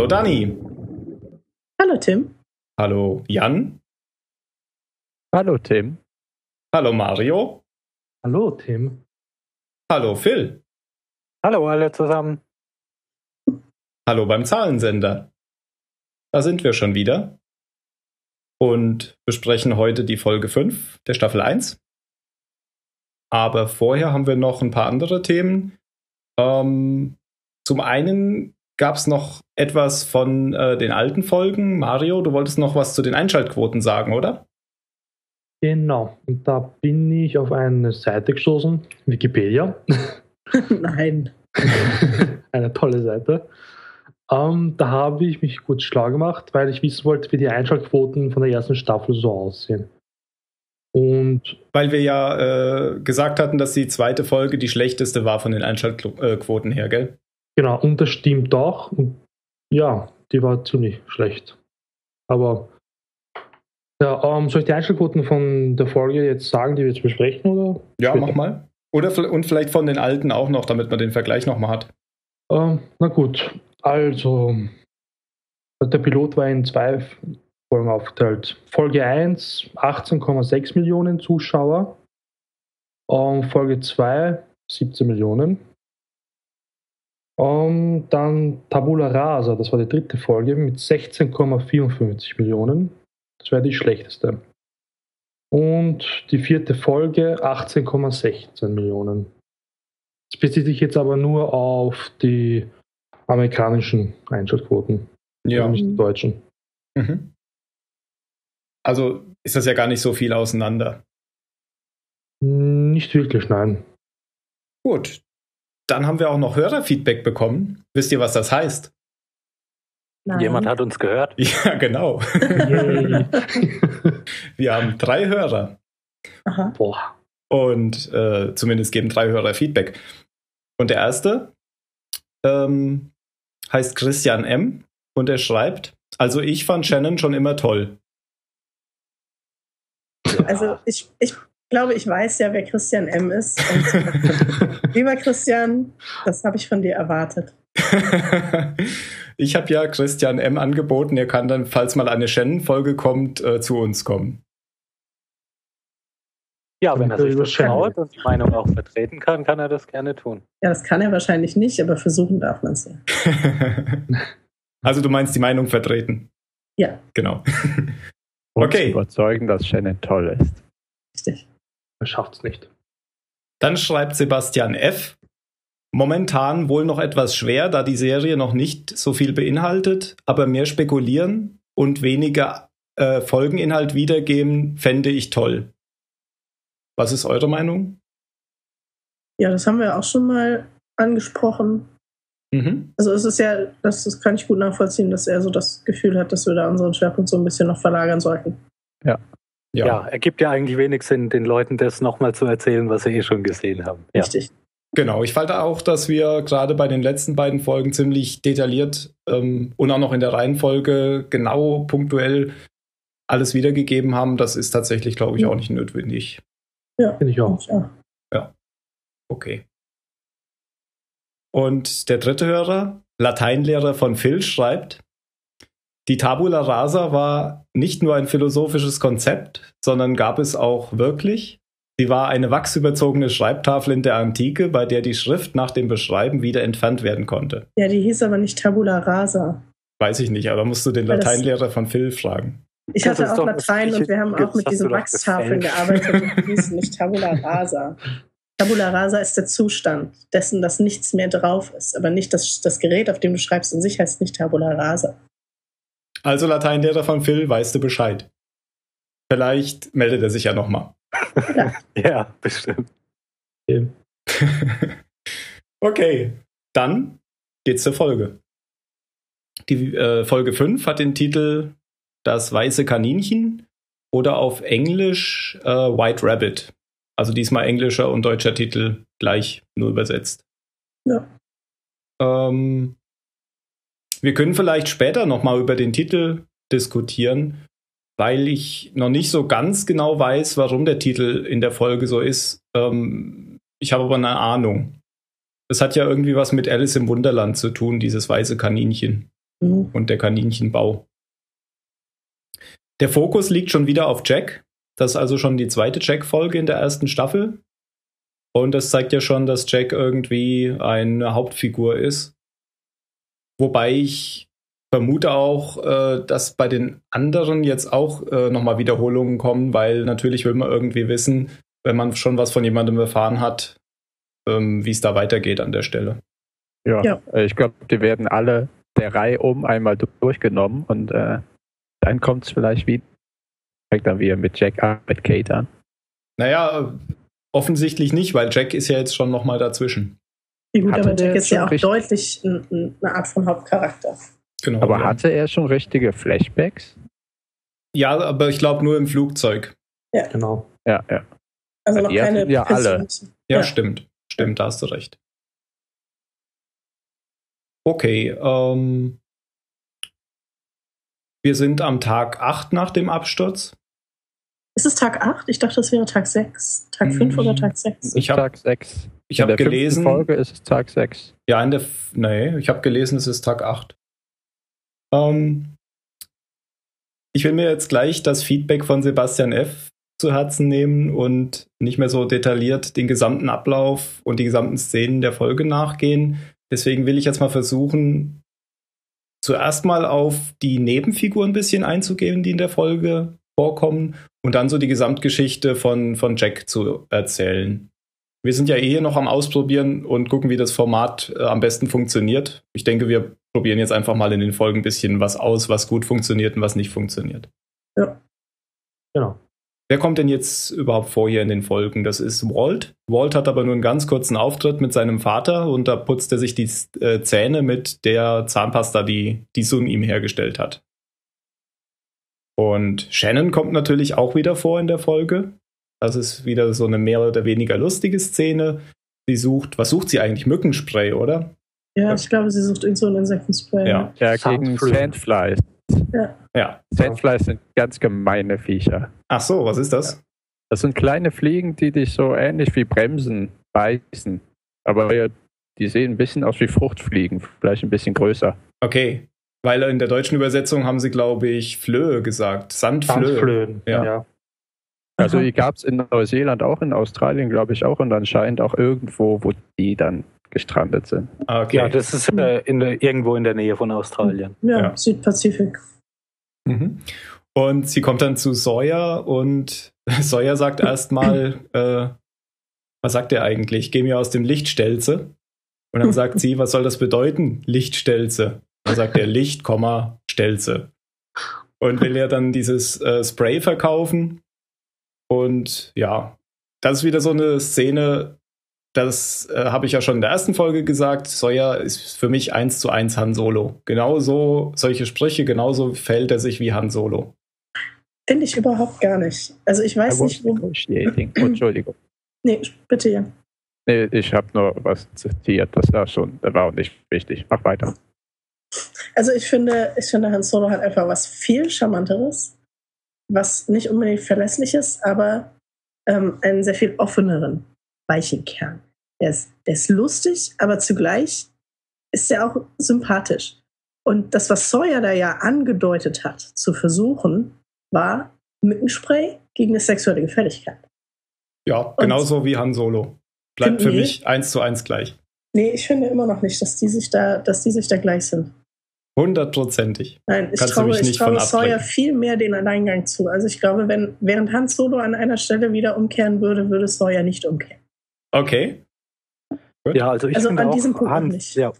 Hallo Dani. Hallo Tim. Hallo Jan. Hallo Tim. Hallo Mario. Hallo Tim. Hallo Phil. Hallo alle zusammen. Hallo beim Zahlensender. Da sind wir schon wieder und besprechen heute die Folge 5 der Staffel 1. Aber vorher haben wir noch ein paar andere Themen. Ähm, zum einen gab es noch etwas von äh, den alten Folgen. Mario, du wolltest noch was zu den Einschaltquoten sagen, oder? Genau. Und da bin ich auf eine Seite gestoßen, Wikipedia. Nein. eine tolle Seite. Ähm, da habe ich mich kurz schlau gemacht, weil ich wissen wollte, wie die Einschaltquoten von der ersten Staffel so aussehen. Und weil wir ja äh, gesagt hatten, dass die zweite Folge die schlechteste war von den Einschaltquoten her, gell? Genau, und das stimmt auch. Und ja, die war ziemlich schlecht. Aber ja, ähm, soll ich die Einschaltquoten von der Folge jetzt sagen, die wir jetzt besprechen? Oder ja, später? mach mal. Oder und vielleicht von den alten auch noch, damit man den Vergleich nochmal hat. Ähm, na gut, also der Pilot war in zwei Folgen aufgeteilt. Folge 1 18,6 Millionen Zuschauer. Um, Folge 2 17 Millionen. Um, dann Tabula Rasa, das war die dritte Folge mit 16,54 Millionen. Das wäre die schlechteste. Und die vierte Folge 18,16 Millionen. Das bezieht sich jetzt aber nur auf die amerikanischen Einschaltquoten. Ja. Nicht die deutschen. Mhm. Also ist das ja gar nicht so viel auseinander. Nicht wirklich, nein. Gut. Dann haben wir auch noch Hörerfeedback bekommen. Wisst ihr, was das heißt? Nein. Jemand hat uns gehört. Ja, genau. wir haben drei Hörer. Aha. Boah. Und äh, zumindest geben drei Hörer Feedback. Und der erste ähm, heißt Christian M. und er schreibt, also ich fand Shannon schon immer toll. Also ich, ich glaube, ich weiß ja, wer Christian M. ist. Und lieber Christian, das habe ich von dir erwartet. ich habe ja Christian M. angeboten, er kann dann, falls mal eine Shannon-Folge kommt, äh, zu uns kommen. Ja, wenn er sich das traut und die Meinung auch vertreten kann, kann er das gerne tun. Ja, das kann er wahrscheinlich nicht, aber versuchen darf man es ja. also du meinst die Meinung vertreten? Ja. Genau. okay. überzeugen, dass Shannon toll ist. Richtig. Er schafft es nicht. Dann schreibt Sebastian F. Momentan wohl noch etwas schwer, da die Serie noch nicht so viel beinhaltet, aber mehr spekulieren und weniger äh, Folgeninhalt wiedergeben, fände ich toll. Was ist eure Meinung? Ja, das haben wir auch schon mal angesprochen. Mhm. Also es ist ja, das, das kann ich gut nachvollziehen, dass er so das Gefühl hat, dass wir da unseren Schwerpunkt so ein bisschen noch verlagern sollten. Ja. Ja, ja ergibt ja eigentlich wenig Sinn, den Leuten das nochmal zu erzählen, was sie eh schon gesehen haben. Ja. Richtig. Genau, ich fand auch, dass wir gerade bei den letzten beiden Folgen ziemlich detailliert ähm, und auch noch in der Reihenfolge genau punktuell alles wiedergegeben haben. Das ist tatsächlich, glaube ich, auch nicht notwendig. Ja, finde ich auch. Ja. Okay. Und der dritte Hörer, Lateinlehrer von Phil, schreibt, die Tabula Rasa war nicht nur ein philosophisches Konzept, sondern gab es auch wirklich. Sie war eine wachsüberzogene Schreibtafel in der Antike, bei der die Schrift nach dem Beschreiben wieder entfernt werden konnte. Ja, die hieß aber nicht Tabula Rasa. Weiß ich nicht, aber musst du den Lateinlehrer von Phil fragen. Ich hatte auch Latein und wir haben auch mit diesen Wachstafeln gearbeitet und die hießen nicht Tabula Rasa. Tabula Rasa ist der Zustand dessen, dass nichts mehr drauf ist, aber nicht das, das Gerät, auf dem du schreibst, in sich heißt nicht Tabula Rasa. Also Lateinlehrer von Phil, weißt du Bescheid. Vielleicht meldet er sich ja nochmal. Ja. ja, bestimmt. okay, dann geht's zur Folge. Die äh, Folge 5 hat den Titel das weiße Kaninchen oder auf Englisch äh, White Rabbit. Also diesmal englischer und deutscher Titel gleich nur übersetzt. Ja. Ähm, wir können vielleicht später nochmal über den Titel diskutieren, weil ich noch nicht so ganz genau weiß, warum der Titel in der Folge so ist. Ähm, ich habe aber eine Ahnung. Es hat ja irgendwie was mit Alice im Wunderland zu tun, dieses weiße Kaninchen. mhm. und der Kaninchenbau. Der Fokus liegt schon wieder auf Jack. Das ist also schon die zweite Jack-Folge in der ersten Staffel. Und das zeigt ja schon, dass Jack irgendwie eine Hauptfigur ist. Wobei ich vermute auch, äh, dass bei den anderen jetzt auch äh, nochmal Wiederholungen kommen, weil natürlich will man irgendwie wissen, wenn man schon was von jemandem erfahren hat, ähm, wie es da weitergeht an der Stelle. Ja, ja. Äh, ich glaube, die werden alle der Reihe um einmal durchgenommen und äh, dann kommt es vielleicht wieder. Fängt dann wieder mit Jack an, mit Kate an. Naja, offensichtlich nicht, weil Jack ist ja jetzt schon nochmal dazwischen. Ja, gut, aber Jack ist ja auch deutlich eine Art von Hauptcharakter. Genau. Aber ja. hatte er schon richtige Flashbacks? Ja, aber ich glaube nur im Flugzeug. Ja. Genau. Ja, ja. Also noch keine ja alle. Ja, ja, stimmt. Stimmt, da hast du recht. Okay, ähm, wir sind am Tag 8 nach dem Absturz. Ist es Tag 8? Ich dachte, es wäre Tag 6. Tag 5 oder Tag 6? Ich habe Tag 6. Ich habe gelesen. Folge ist es Tag 6. Ja, in der. Nee, ich habe gelesen, es ist Tag 8. Ähm, ich will mir jetzt gleich das Feedback von Sebastian F. zu Herzen nehmen und nicht mehr so detailliert den gesamten Ablauf und die gesamten Szenen der Folge nachgehen. Deswegen will ich jetzt mal versuchen, zuerst mal auf die Nebenfiguren ein bisschen einzugehen, die in der Folge vorkommen und dann so die Gesamtgeschichte von, von Jack zu erzählen. Wir sind ja eh noch am Ausprobieren und gucken, wie das Format äh, am besten funktioniert. Ich denke, wir probieren jetzt einfach mal in den Folgen ein bisschen was aus, was gut funktioniert und was nicht funktioniert. Ja. Genau. Wer kommt denn jetzt überhaupt vor hier in den Folgen? Das ist Walt. Walt hat aber nur einen ganz kurzen Auftritt mit seinem Vater und da putzt er sich die äh, Zähne mit der Zahnpasta, die, die Sun ihm hergestellt hat. Und Shannon kommt natürlich auch wieder vor in der Folge. Das ist wieder so eine mehr oder weniger lustige Szene. Sie sucht, was sucht sie eigentlich? Mückenspray, oder? Ja, ich glaube, sie sucht irgend so ein Insektenspray. Ja, ja gegen Sandflies. Ja. ja. Sandflies sind ganz gemeine Viecher. Ach so, was ist das? Das sind kleine Fliegen, die dich so ähnlich wie Bremsen beißen. Aber die sehen ein bisschen aus wie Fruchtfliegen, vielleicht ein bisschen größer. Okay. Weil in der deutschen Übersetzung haben sie, glaube ich, Flöhe gesagt. Sandflöhe. Sandflöhen, ja. ja. Also die gab es in Neuseeland auch, in Australien glaube ich auch und anscheinend auch irgendwo, wo die dann gestrandet sind. Okay. Ja, das ist äh, in der, irgendwo in der Nähe von Australien. Ja, ja. Südpazifik. Mhm. Und sie kommt dann zu Sawyer und Sawyer sagt erstmal, äh, was sagt er eigentlich? Geh mir aus dem Lichtstelze. Und dann sagt sie, was soll das bedeuten? Lichtstelze. Dann sagt er Licht, Stelze. Und will er dann dieses äh, Spray verkaufen und ja, das ist wieder so eine Szene, das äh, habe ich ja schon in der ersten Folge gesagt. Sawyer ist für mich eins zu eins Han Solo. Genauso solche Sprüche, genauso fällt er sich wie Han Solo. Finde ich überhaupt gar nicht. Also ich weiß nicht, wo. Entschuldigung. Nee, bitte ja. Nee, ich habe nur was zitiert. Das war schon, das war auch nicht wichtig. Mach weiter. Also ich finde, ich finde, Han Solo hat einfach was viel Charmanteres was nicht unbedingt verlässlich ist, aber ähm, einen sehr viel offeneren, weichen Kern. Der ist, der ist lustig, aber zugleich ist er auch sympathisch. Und das, was Sawyer da ja angedeutet hat, zu versuchen, war Mückenspray gegen eine sexuelle Gefälligkeit. Ja, genauso wie Han Solo. Bleibt für nee, mich eins zu eins gleich. Nee, ich finde immer noch nicht, dass die sich da, dass die sich da gleich sind. Hundertprozentig. Nein, ich traue, ich traue Sawyer viel mehr den Alleingang zu. Also ich glaube, wenn während Hans Solo an einer Stelle wieder umkehren würde, würde Sawyer nicht umkehren. Okay. Gut. Ja, also ich also finde an auch, diesem Punkt Hans, nicht. Ja,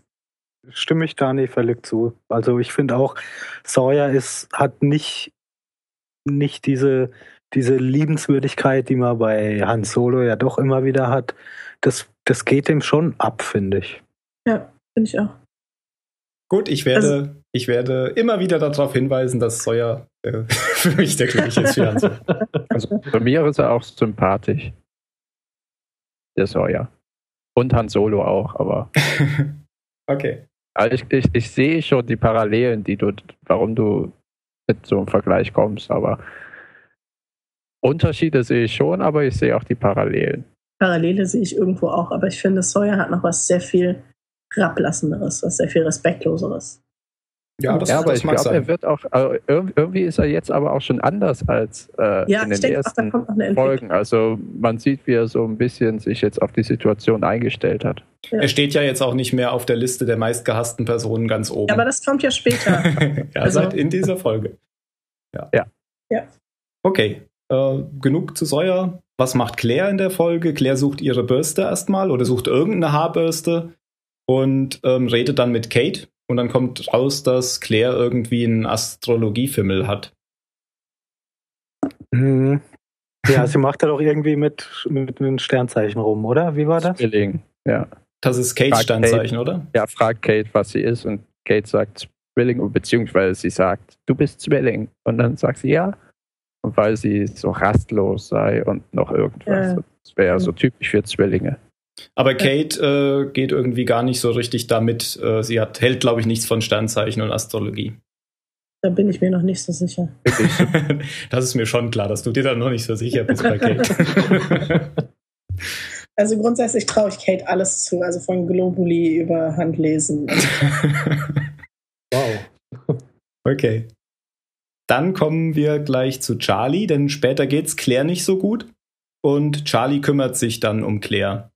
stimme ich Dani völlig zu. Also ich finde auch, Sawyer ist, hat nicht, nicht diese, diese Liebenswürdigkeit, die man bei Hans Solo ja doch immer wieder hat. Das, das geht dem schon ab, finde ich. Ja, finde ich auch. Gut, ich werde, also, ich werde immer wieder darauf hinweisen, dass Sawyer äh, für mich der gleiche ist wie Han Solo. Also bei mir ist er auch sympathisch. Der Sawyer. Und Han Solo auch, aber. okay. Also ich, ich, ich sehe schon die Parallelen, die du, warum du mit so einem Vergleich kommst, aber Unterschiede sehe ich schon, aber ich sehe auch die Parallelen. Parallele sehe ich irgendwo auch, aber ich finde, Sawyer hat noch was sehr viel herablassenderes, was sehr viel respektloseres. Ja, das, ja aber das ich glaube, er wird auch, also irgendwie ist er jetzt aber auch schon anders als äh, ja, in den ersten ach, Folgen. Also man sieht, wie er so ein bisschen sich jetzt auf die Situation eingestellt hat. Ja. Er steht ja jetzt auch nicht mehr auf der Liste der meistgehassten Personen ganz oben. Ja, aber das kommt ja später. ja, also. seit in dieser Folge. Ja. Ja. ja. Okay, äh, genug zu Sawyer. Was macht Claire in der Folge? Claire sucht ihre Bürste erstmal oder sucht irgendeine Haarbürste und ähm, redet dann mit Kate, und dann kommt raus, dass Claire irgendwie einen Astrologiefimmel hat. Mhm. Ja, sie macht da doch irgendwie mit, mit einem Sternzeichen rum, oder? Wie war das? Zwilling, ja. Das ist Kates fragt Sternzeichen, Kate, oder? Ja, fragt Kate, was sie ist und Kate sagt Zwilling, beziehungsweise sie sagt, du bist Zwilling. Und dann sagt sie ja. Und weil sie so rastlos sei und noch irgendwas. Ja. Das wäre so typisch für Zwillinge. Aber Kate äh, geht irgendwie gar nicht so richtig damit. Äh, sie hat, hält, glaube ich, nichts von Sternzeichen und Astrologie. Da bin ich mir noch nicht so sicher. das ist mir schon klar, dass du dir da noch nicht so sicher bist bei Kate. also grundsätzlich traue ich Kate alles zu, also von Globuli über Handlesen. wow. Okay. Dann kommen wir gleich zu Charlie, denn später geht's Claire nicht so gut. Und Charlie kümmert sich dann um Claire.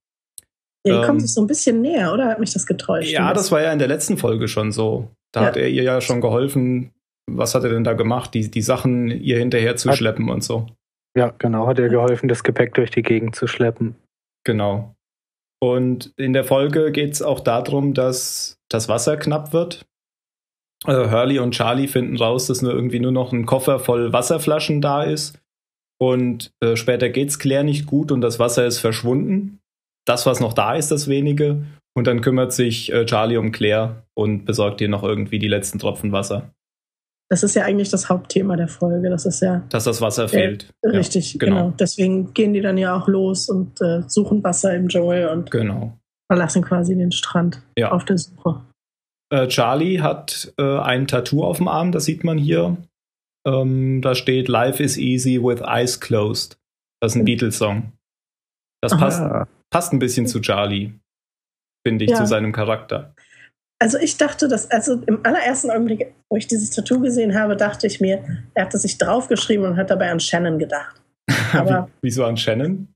Ja, die ähm, kommt sich so ein bisschen näher, oder hat mich das getäuscht? Ja, das war ja in der letzten Folge schon so. Da ja. hat er ihr ja schon geholfen. Was hat er denn da gemacht? Die, die Sachen ihr hinterher zu hat, schleppen und so. Ja, genau, hat er geholfen, das Gepäck durch die Gegend zu schleppen. Genau. Und in der Folge geht es auch darum, dass das Wasser knapp wird. Also Hurley und Charlie finden raus, dass nur irgendwie nur noch ein Koffer voll Wasserflaschen da ist. Und äh, später geht's Claire nicht gut und das Wasser ist verschwunden das, was noch da ist, das wenige. Und dann kümmert sich äh, Charlie um Claire und besorgt ihr noch irgendwie die letzten Tropfen Wasser. Das ist ja eigentlich das Hauptthema der Folge. Das ist ja. Dass das Wasser fehlt. Äh, richtig, ja, genau. genau. Deswegen gehen die dann ja auch los und äh, suchen Wasser im Dschungel und genau. verlassen quasi den Strand ja. auf der Suche. Äh, Charlie hat äh, ein Tattoo auf dem Arm, das sieht man hier. Ähm, da steht Life is easy with eyes closed. Das ist ein Beatles-Song. Das passt, passt ein bisschen zu Charlie, finde ich, ja. zu seinem Charakter. Also ich dachte, dass, also im allerersten Augenblick, wo ich dieses Tattoo gesehen habe, dachte ich mir, er hat das sich draufgeschrieben und hat dabei an Shannon gedacht. Aber, Wieso an Shannon?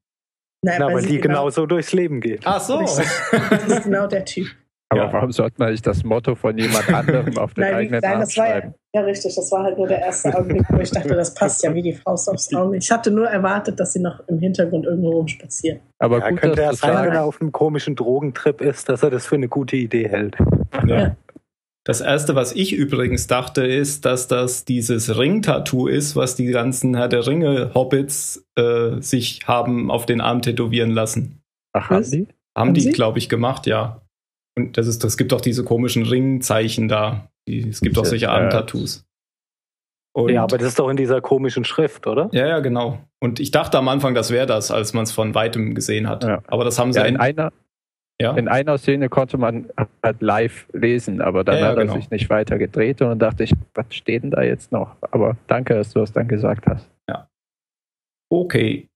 Naja, Na, weil, die genau, genauso durchs Leben geht. Ach so. Das ist genau der Typ. Aber ja. warum sollte man nicht das Motto von jemand anderem auf den nein, eigenen nein, das war ja, ja, richtig. Das war halt nur der erste Augenblick, wo ich dachte, das passt ja wie die Faust aufs Auge. Ich hatte nur erwartet, dass sie noch im Hintergrund irgendwo rumspazieren. Aber ja, gut, könnte er sein, wenn er auf einem komischen Drogentrip ist, dass er das für eine gute Idee hält. Ja. ja. Das erste, was ich übrigens dachte, ist, dass das dieses Ring-Tattoo ist, was die ganzen Herr der Ringe-Hobbits äh, sich haben auf den Arm tätowieren lassen. Ach, haben die? Haben, haben die, glaube ich, gemacht, ja. Und das ist, das gibt auch diese komischen Ringzeichen da. Die, es gibt auch solche Arm-Tattoos. Ja, aber das ist doch in dieser komischen Schrift, oder? Ja, ja, genau. Und ich dachte am Anfang, das wäre das, als man es von weitem gesehen hat. Ja. Aber das haben sie ja, in einer. Ja? In einer Szene konnte man halt live lesen, aber dann ja, hat er genau. sich nicht weiter gedreht und dann dachte ich, was steht denn da jetzt noch? Aber danke, dass du es dann gesagt hast. Ja. Okay.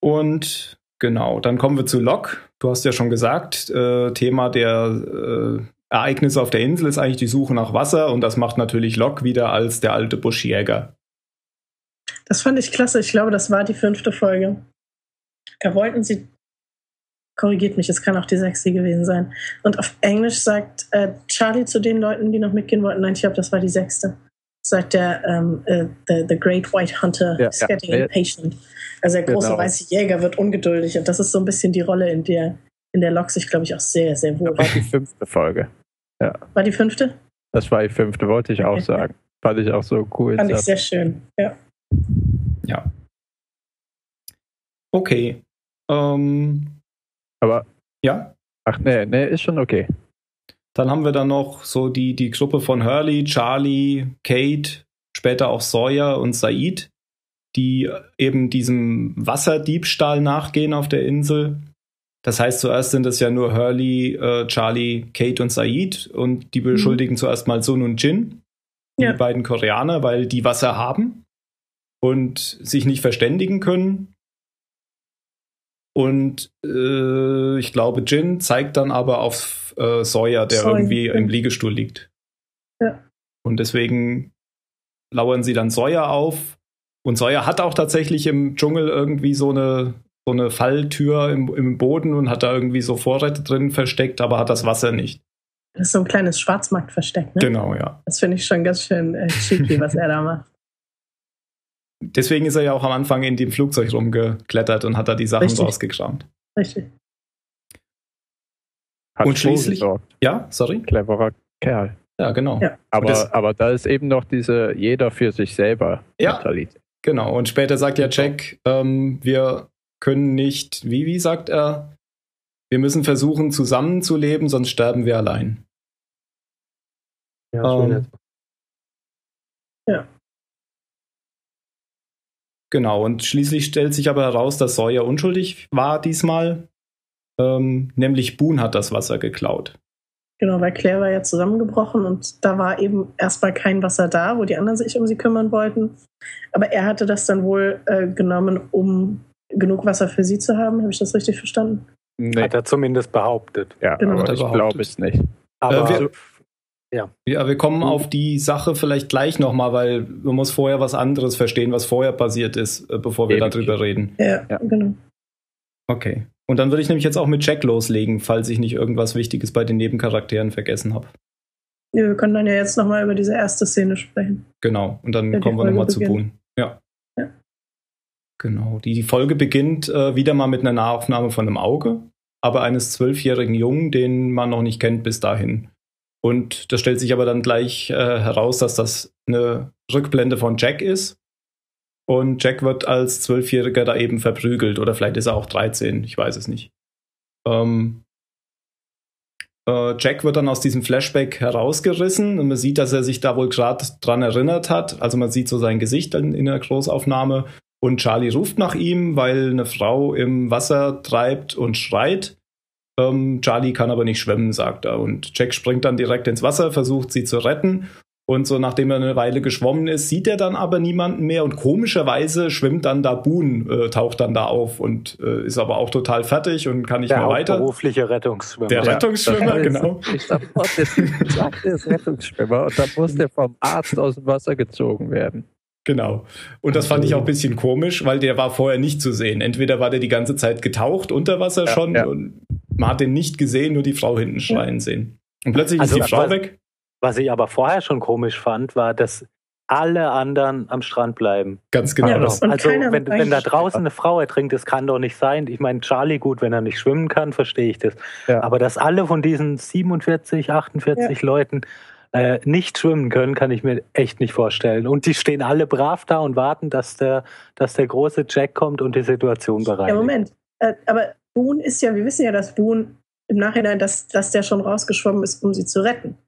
Und Genau, dann kommen wir zu Locke. Du hast ja schon gesagt, äh, Thema der äh, Ereignisse auf der Insel ist eigentlich die Suche nach Wasser und das macht natürlich Locke wieder als der alte Buschjäger. Das fand ich klasse. Ich glaube, das war die fünfte Folge. Da wollten sie, korrigiert mich, es kann auch die sechste gewesen sein. Und auf Englisch sagt äh, Charlie zu den Leuten, die noch mitgehen wollten, nein, ich glaube, das war die sechste sagt er, um, uh, the, the Great White Hunter ja, is getting ja. impatient. Also der große genau. weiße Jäger wird ungeduldig und das ist so ein bisschen die Rolle, in der in der Lok sich, glaube ich, auch sehr, sehr wohl. Das war die fünfte Folge. Ja. War die fünfte? Das war die fünfte, wollte ich auch sagen. Fand ich auch so cool. Fand ich sehr schön, ja. Ja. Okay. Ähm, Aber. Ja? Ach nee, nee, ist schon okay. Dann haben wir dann noch so die, die Gruppe von Hurley, Charlie, Kate, später auch Sawyer und Said, die eben diesem Wasserdiebstahl nachgehen auf der Insel. Das heißt, zuerst sind es ja nur Hurley, äh, Charlie, Kate und Said und die mhm. beschuldigen mhm. zuerst mal Sun und Jin, die ja. beiden Koreaner, weil die Wasser haben und sich nicht verständigen können. Und äh, ich glaube, Jin zeigt dann aber auf äh, Sawyer, der Sawyer. irgendwie im Liegestuhl liegt. Ja. Und deswegen lauern sie dann Sawyer auf. Und Sawyer hat auch tatsächlich im Dschungel irgendwie so eine, so eine Falltür im, im Boden und hat da irgendwie so Vorräte drin versteckt, aber hat das Wasser nicht. Das ist so ein kleines Schwarzmarktversteck, ne? Genau, ja. Das finde ich schon ganz schön äh, cheeky, was er da macht. Deswegen ist er ja auch am Anfang in dem Flugzeug rumgeklettert und hat da die Sachen Richtig. rausgekramt. Richtig. Hat und schließlich. Ja, sorry. Cleverer Kerl. Ja, genau. Ja. Aber, das, aber da ist eben noch diese jeder für sich selber ja, Mentalität. Genau. Und später sagt ja Jack, ähm, wir können nicht, wie, wie sagt er, wir müssen versuchen, zusammenzuleben, sonst sterben wir allein. Ja, ähm, ja. Genau, und schließlich stellt sich aber heraus, dass Sawyer unschuldig war diesmal. Ähm, nämlich Boone hat das Wasser geklaut. Genau, weil Claire war ja zusammengebrochen und da war eben erstmal kein Wasser da, wo die anderen sich um sie kümmern wollten. Aber er hatte das dann wohl äh, genommen, um genug Wasser für sie zu haben. Habe ich das richtig verstanden? Nee. Hat er zumindest behauptet. Ja, genau. aber ich glaube es nicht. Aber äh, wir, ja. ja, wir kommen auf die Sache vielleicht gleich nochmal, weil man muss vorher was anderes verstehen, was vorher passiert ist, äh, bevor wir Eben. darüber reden. Ja, ja, genau. Okay. Und dann würde ich nämlich jetzt auch mit Jack loslegen, falls ich nicht irgendwas Wichtiges bei den Nebencharakteren vergessen habe. Ja, wir können dann ja jetzt nochmal über diese erste Szene sprechen. Genau, und dann kommen wir nochmal zu Boone. Ja. ja. Genau. Die, die Folge beginnt äh, wieder mal mit einer Nahaufnahme von einem Auge, aber eines zwölfjährigen Jungen, den man noch nicht kennt bis dahin. Und das stellt sich aber dann gleich äh, heraus, dass das eine Rückblende von Jack ist. Und Jack wird als Zwölfjähriger da eben verprügelt. Oder vielleicht ist er auch 13, ich weiß es nicht. Ähm, äh, Jack wird dann aus diesem Flashback herausgerissen und man sieht, dass er sich da wohl gerade dran erinnert hat. Also man sieht so sein Gesicht in, in der Großaufnahme. Und Charlie ruft nach ihm, weil eine Frau im Wasser treibt und schreit. Ähm, Charlie kann aber nicht schwimmen, sagt er. Und Jack springt dann direkt ins Wasser, versucht sie zu retten. Und so nachdem er eine Weile geschwommen ist, sieht er dann aber niemanden mehr. Und komischerweise schwimmt dann da Boone, äh, taucht dann da auf und äh, ist aber auch total fertig und kann nicht der mehr weiter. Der berufliche Rettungsschwimmer. Der Rettungsschwimmer, ja, genau. Ich sag, oh, der ist Rettungsschwimmer. Und dann muss der vom Arzt aus dem Wasser gezogen werden. Genau. Und das fand ich auch ein bisschen komisch, weil der war vorher nicht zu sehen. Entweder war der die ganze Zeit getaucht unter Wasser ja, schon ja. und man hat den nicht gesehen, nur die Frau hinten schreien sehen. Und plötzlich also, ist die Frau was, weg. Was ich aber vorher schon komisch fand, war, dass alle anderen am Strand bleiben. Ganz genau. Ja, also wenn, wenn, da draußen eine Frau ertrinkt, das kann doch nicht sein. Ich meine, Charlie gut, wenn er nicht schwimmen kann, verstehe ich das. Ja. Aber dass alle von diesen 47, 48 ja. Leuten äh, nicht schwimmen können, kann ich mir echt nicht vorstellen. Und die stehen alle brav da und warten, dass der, dass der große Jack kommt und die Situation bereinigt. Ja, Moment. Äh, aber Boone ist ja, wir wissen ja, dass Boone im Nachhinein, dass, dass der schon rausgeschwommen ist, um sie zu retten.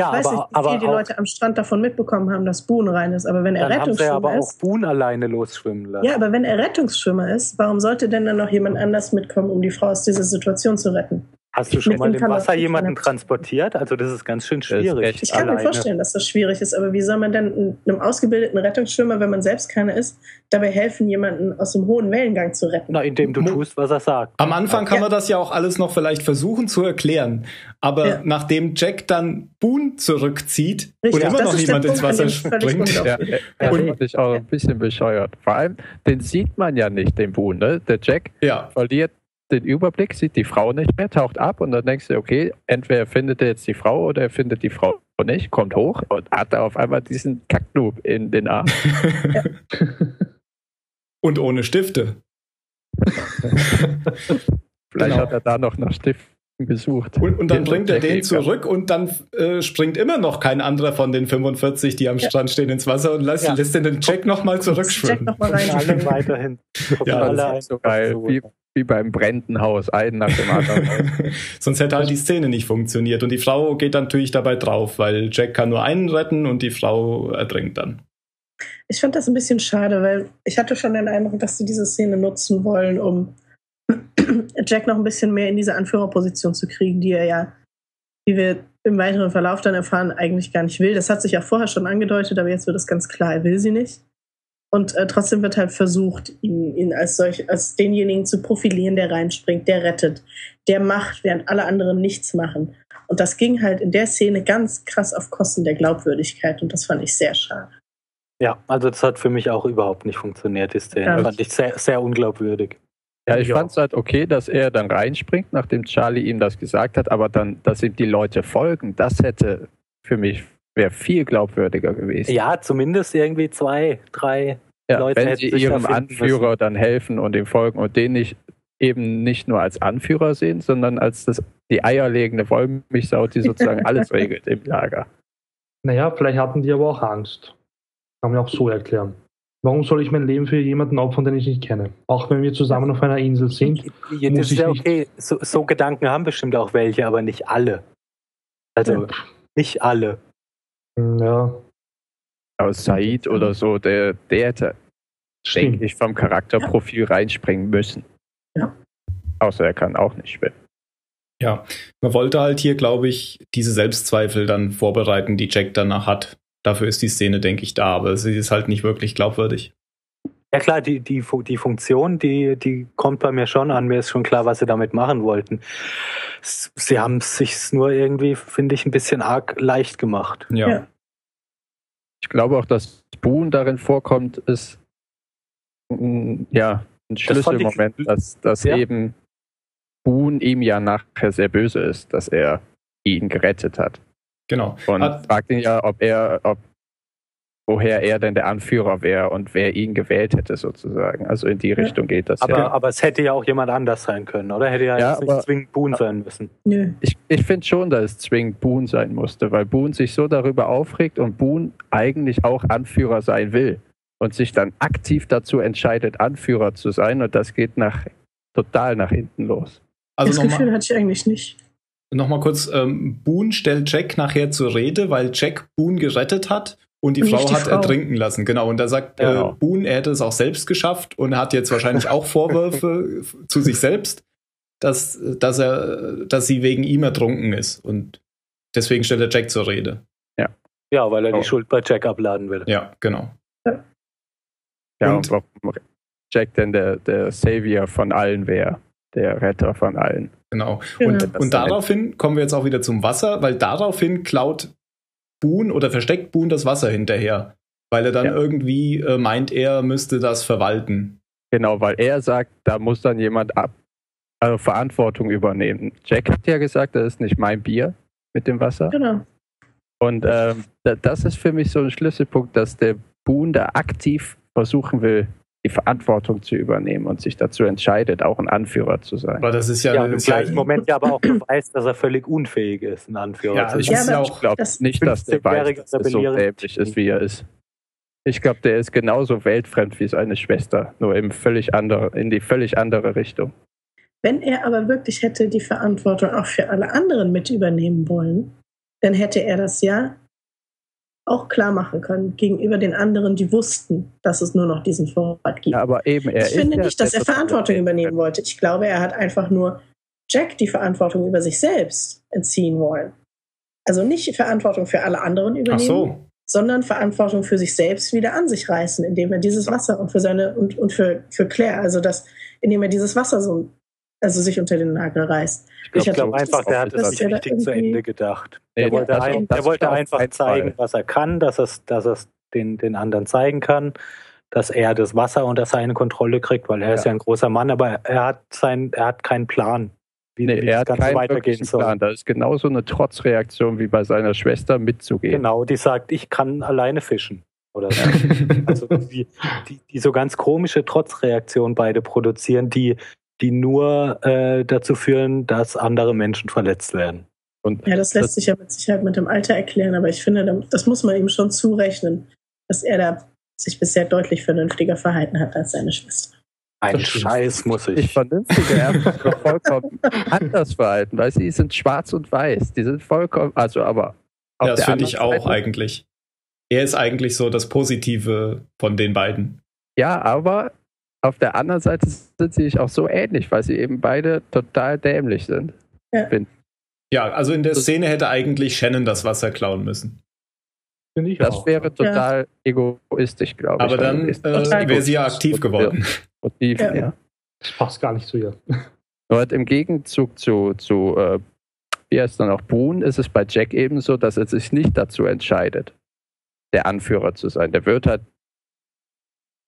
Ja, ich weiß aber, nicht, wie aber viel die Leute am Strand davon mitbekommen haben, dass Boone rein ist. Aber wenn er Rettungsschwimmer haben sie aber ist, auch Boone alleine losschwimmen lassen. Ja, aber wenn er Rettungsschwimmer ist, warum sollte denn dann noch jemand anders mitkommen, um die Frau aus dieser Situation zu retten? Hast du schon mal im Wasser jemanden transportiert? Also das ist ganz schön schwierig. Ich kann alleine. mir vorstellen, dass das schwierig ist, aber wie soll man denn einem ausgebildeten Rettungsschwimmer, wenn man selbst keiner ist, dabei helfen, jemanden aus dem hohen Wellengang zu retten? Na, indem du tust, was er sagt. Am Anfang kann ja. man das ja auch alles noch vielleicht versuchen zu erklären, aber ja. nachdem Jack dann Boone zurückzieht Richtig, und immer noch niemand ins Wasser springt, ja, ja, ich auch ein bisschen bescheuert. Vor allem, den sieht man ja nicht, den Boone. Ne? Der Jack ja. verliert den Überblick, sieht die Frau nicht mehr, taucht ab und dann denkst du, okay, entweder findet er jetzt die Frau oder er findet die Frau nicht, kommt hoch und hat da auf einmal diesen Kacknoob in den Arm. und ohne Stifte. Vielleicht genau. hat er da noch nach Stiften gesucht. Und, und dann bringt er den zurück und dann äh, springt immer noch kein anderer von den 45, die am ja. Strand stehen, ins Wasser und lässt, ja. lässt den Jack nochmal zurückschwimmen. Jack noch mal rein. Alle weiterhin. Ja, alle das ist so geil. Wie, wie beim brennenden Haus, einen nach dem anderen. Sonst hätte halt die Szene nicht funktioniert. Und die Frau geht natürlich dabei drauf, weil Jack kann nur einen retten und die Frau ertrinkt dann. Ich fand das ein bisschen schade, weil ich hatte schon den Eindruck, dass sie diese Szene nutzen wollen, um Jack noch ein bisschen mehr in diese Anführerposition zu kriegen, die er ja, wie wir im weiteren Verlauf dann erfahren, eigentlich gar nicht will. Das hat sich ja vorher schon angedeutet, aber jetzt wird es ganz klar, er will sie nicht. Und äh, trotzdem wird halt versucht, ihn, ihn als solch, als denjenigen zu profilieren, der reinspringt, der rettet, der macht, während alle anderen nichts machen. Und das ging halt in der Szene ganz krass auf Kosten der Glaubwürdigkeit und das fand ich sehr schade. Ja, also das hat für mich auch überhaupt nicht funktioniert, die Szene. Ja. Fand ich sehr, sehr unglaubwürdig. Ja, ich fand es halt okay, dass er dann reinspringt, nachdem Charlie ihm das gesagt hat, aber dann, dass ihm die Leute folgen, das hätte für mich wäre viel glaubwürdiger gewesen. Ja, zumindest irgendwie zwei, drei ja, Leute. Wenn sie ihrem Anführer müssen. dann helfen und ihm folgen und den nicht eben nicht nur als Anführer sehen, sondern als das, die eierlegende Wollmilchsau, die sozusagen alles regelt im Lager. Naja, vielleicht hatten die aber auch Angst. Kann man auch so erklären. Warum soll ich mein Leben für jemanden opfern, den ich nicht kenne? Auch wenn wir zusammen auf einer Insel sind. Ja, das ist ja okay. So, so, Gedanken haben bestimmt auch welche, aber nicht alle. Also, ja. nicht alle. Ja. Aber Said oder so, der, der hätte, denke ich, vom Charakterprofil reinspringen müssen. Ja. Außer er kann auch nicht schwimmen. Ja, man wollte halt hier, glaube ich, diese Selbstzweifel dann vorbereiten, die Jack danach hat. Dafür ist die Szene, denke ich, da, aber sie ist halt nicht wirklich glaubwürdig. Ja klar, die, die, die Funktion, die, die kommt bei mir schon an. Mir ist schon klar, was sie damit machen wollten. Sie haben es sich nur irgendwie, finde ich, ein bisschen arg leicht gemacht. Ja. ja. Ich glaube auch, dass Boone darin vorkommt, ist mm, ja ein Schlüsselmoment, dass, dass ja. eben Boone ihm ja nachher sehr böse ist, dass er ihn gerettet hat. Genau. Und hat, fragt ihn ja, ob er, ob woher er denn der Anführer wäre und wer ihn gewählt hätte, sozusagen. Also in die Richtung geht das. Aber, ja. aber es hätte ja auch jemand anders sein können, oder? Hätte ja, ja jetzt nicht zwingend Boone sein müssen. Nö. Ich, ich finde schon, dass es zwingend Boone sein musste, weil Boone sich so darüber aufregt und Boone eigentlich auch Anführer sein will und sich dann aktiv dazu entscheidet, Anführer zu sein und das geht nach total nach hinten los. Also das Gefühl mal, hatte ich eigentlich nicht. Nochmal kurz, ähm, Boone stellt Jack nachher zur Rede, weil Jack Boone gerettet hat und die, Frau die hat Frau. ertrinken lassen. Genau, und da sagt äh, genau. äh, Boone, er hätte es auch selbst geschafft und hat jetzt wahrscheinlich auch Vorwürfe zu sich selbst, dass, dass, er, dass sie wegen ihm ertrunken ist. Und deswegen stellt er Jack zur Rede. Ja. Ja, weil er oh. die Schuld bei Jack abladen will. Ja, genau. Ja. Ja, und, und Jack denn der, der Savior von allen wäre, der Retter von allen. Genau. genau. Und, und daraufhin kommen wir jetzt auch wieder zum Wasser, weil daraufhin klaut Boone oder versteckt Boone das Wasser hinterher, weil er dann ja. irgendwie äh, meint, er müsste das verwalten. Genau, weil er sagt, da muss dann jemand ab, also Verantwortung übernehmen. Jack hat ja gesagt, das ist nicht mein Bier mit dem Wasser. Genau. Und ähm, das ist für mich so ein Schlüsselpunkt, dass der Boone da aktiv versuchen will, die Verantwortung zu übernehmen und sich dazu entscheidet, auch ein Anführer zu sein. Aber das ist ja, ja im gleichen Moment ja aber auch beweist, dass er völlig unfähig ist, ein Anführer ja, zu sein. Ich, ja, ich glaube nicht, dass der weiß, dass er so dämlich ist, wie er ist. Ich glaube, der ist genauso weltfremd wie seine Schwester, nur im völlig andere, in die völlig andere Richtung. Wenn er aber wirklich hätte die Verantwortung auch für alle anderen mit übernehmen wollen, dann hätte er das ja auch klar machen können gegenüber den anderen, die wussten, dass es nur noch diesen Vorrat gibt. Ja, aber eben, er ich finde nicht, dass er Verantwortung übernehmen wollte. Ich glaube, er hat einfach nur Jack die Verantwortung über sich selbst entziehen wollen. Also nicht Verantwortung für alle anderen übernehmen, so. sondern Verantwortung für sich selbst wieder an sich reißen, indem er dieses Wasser und für seine und, und für, für Claire, also das, indem er dieses Wasser so also sich unter den Nagel reißt. Ich, ich glaube einfach, der hat das nicht richtig zu Ende gedacht. Nee, er wollte, ein, er wollte einfach zeigen, was er kann, dass er es dass den, den anderen zeigen kann, dass er das Wasser unter seine Kontrolle kriegt, weil er ja. ist ja ein großer Mann, aber er hat, sein, er hat keinen Plan, wie, nee, wie er das Ganze hat weitergehen soll. Plan. Das ist genauso eine Trotzreaktion wie bei seiner Schwester mitzugehen. Genau, die sagt, ich kann alleine fischen. Oder so. also die, die, die so ganz komische Trotzreaktion beide produzieren, die die nur äh, dazu führen, dass andere Menschen verletzt werden. Und ja, das lässt das sich ja mit Sicherheit mit dem Alter erklären, aber ich finde, das muss man ihm schon zurechnen, dass er da sich bisher deutlich vernünftiger verhalten hat als seine Schwester. Ein das Scheiß muss ich. Ich vernünftige er muss vollkommen anders verhalten, weil sie sind schwarz und weiß. Die sind vollkommen, also aber. Ja, das finde ich auch Seite, eigentlich. Er ist eigentlich so das Positive von den beiden. Ja, aber auf der anderen Seite sind sie sich auch so ähnlich, weil sie eben beide total dämlich sind. Ja, ja also in der Szene hätte eigentlich Shannon das Wasser klauen müssen. Finde ich das auch. wäre total ja. egoistisch, glaube ich. Aber dann äh, wäre sie ja aktiv geworden. Motiv, ja. ja. Das passt gar nicht zu ihr. Nur halt im Gegenzug zu, zu äh, wie heißt dann auch Boone, ist es bei Jack eben so, dass er sich nicht dazu entscheidet, der Anführer zu sein. Der wird halt,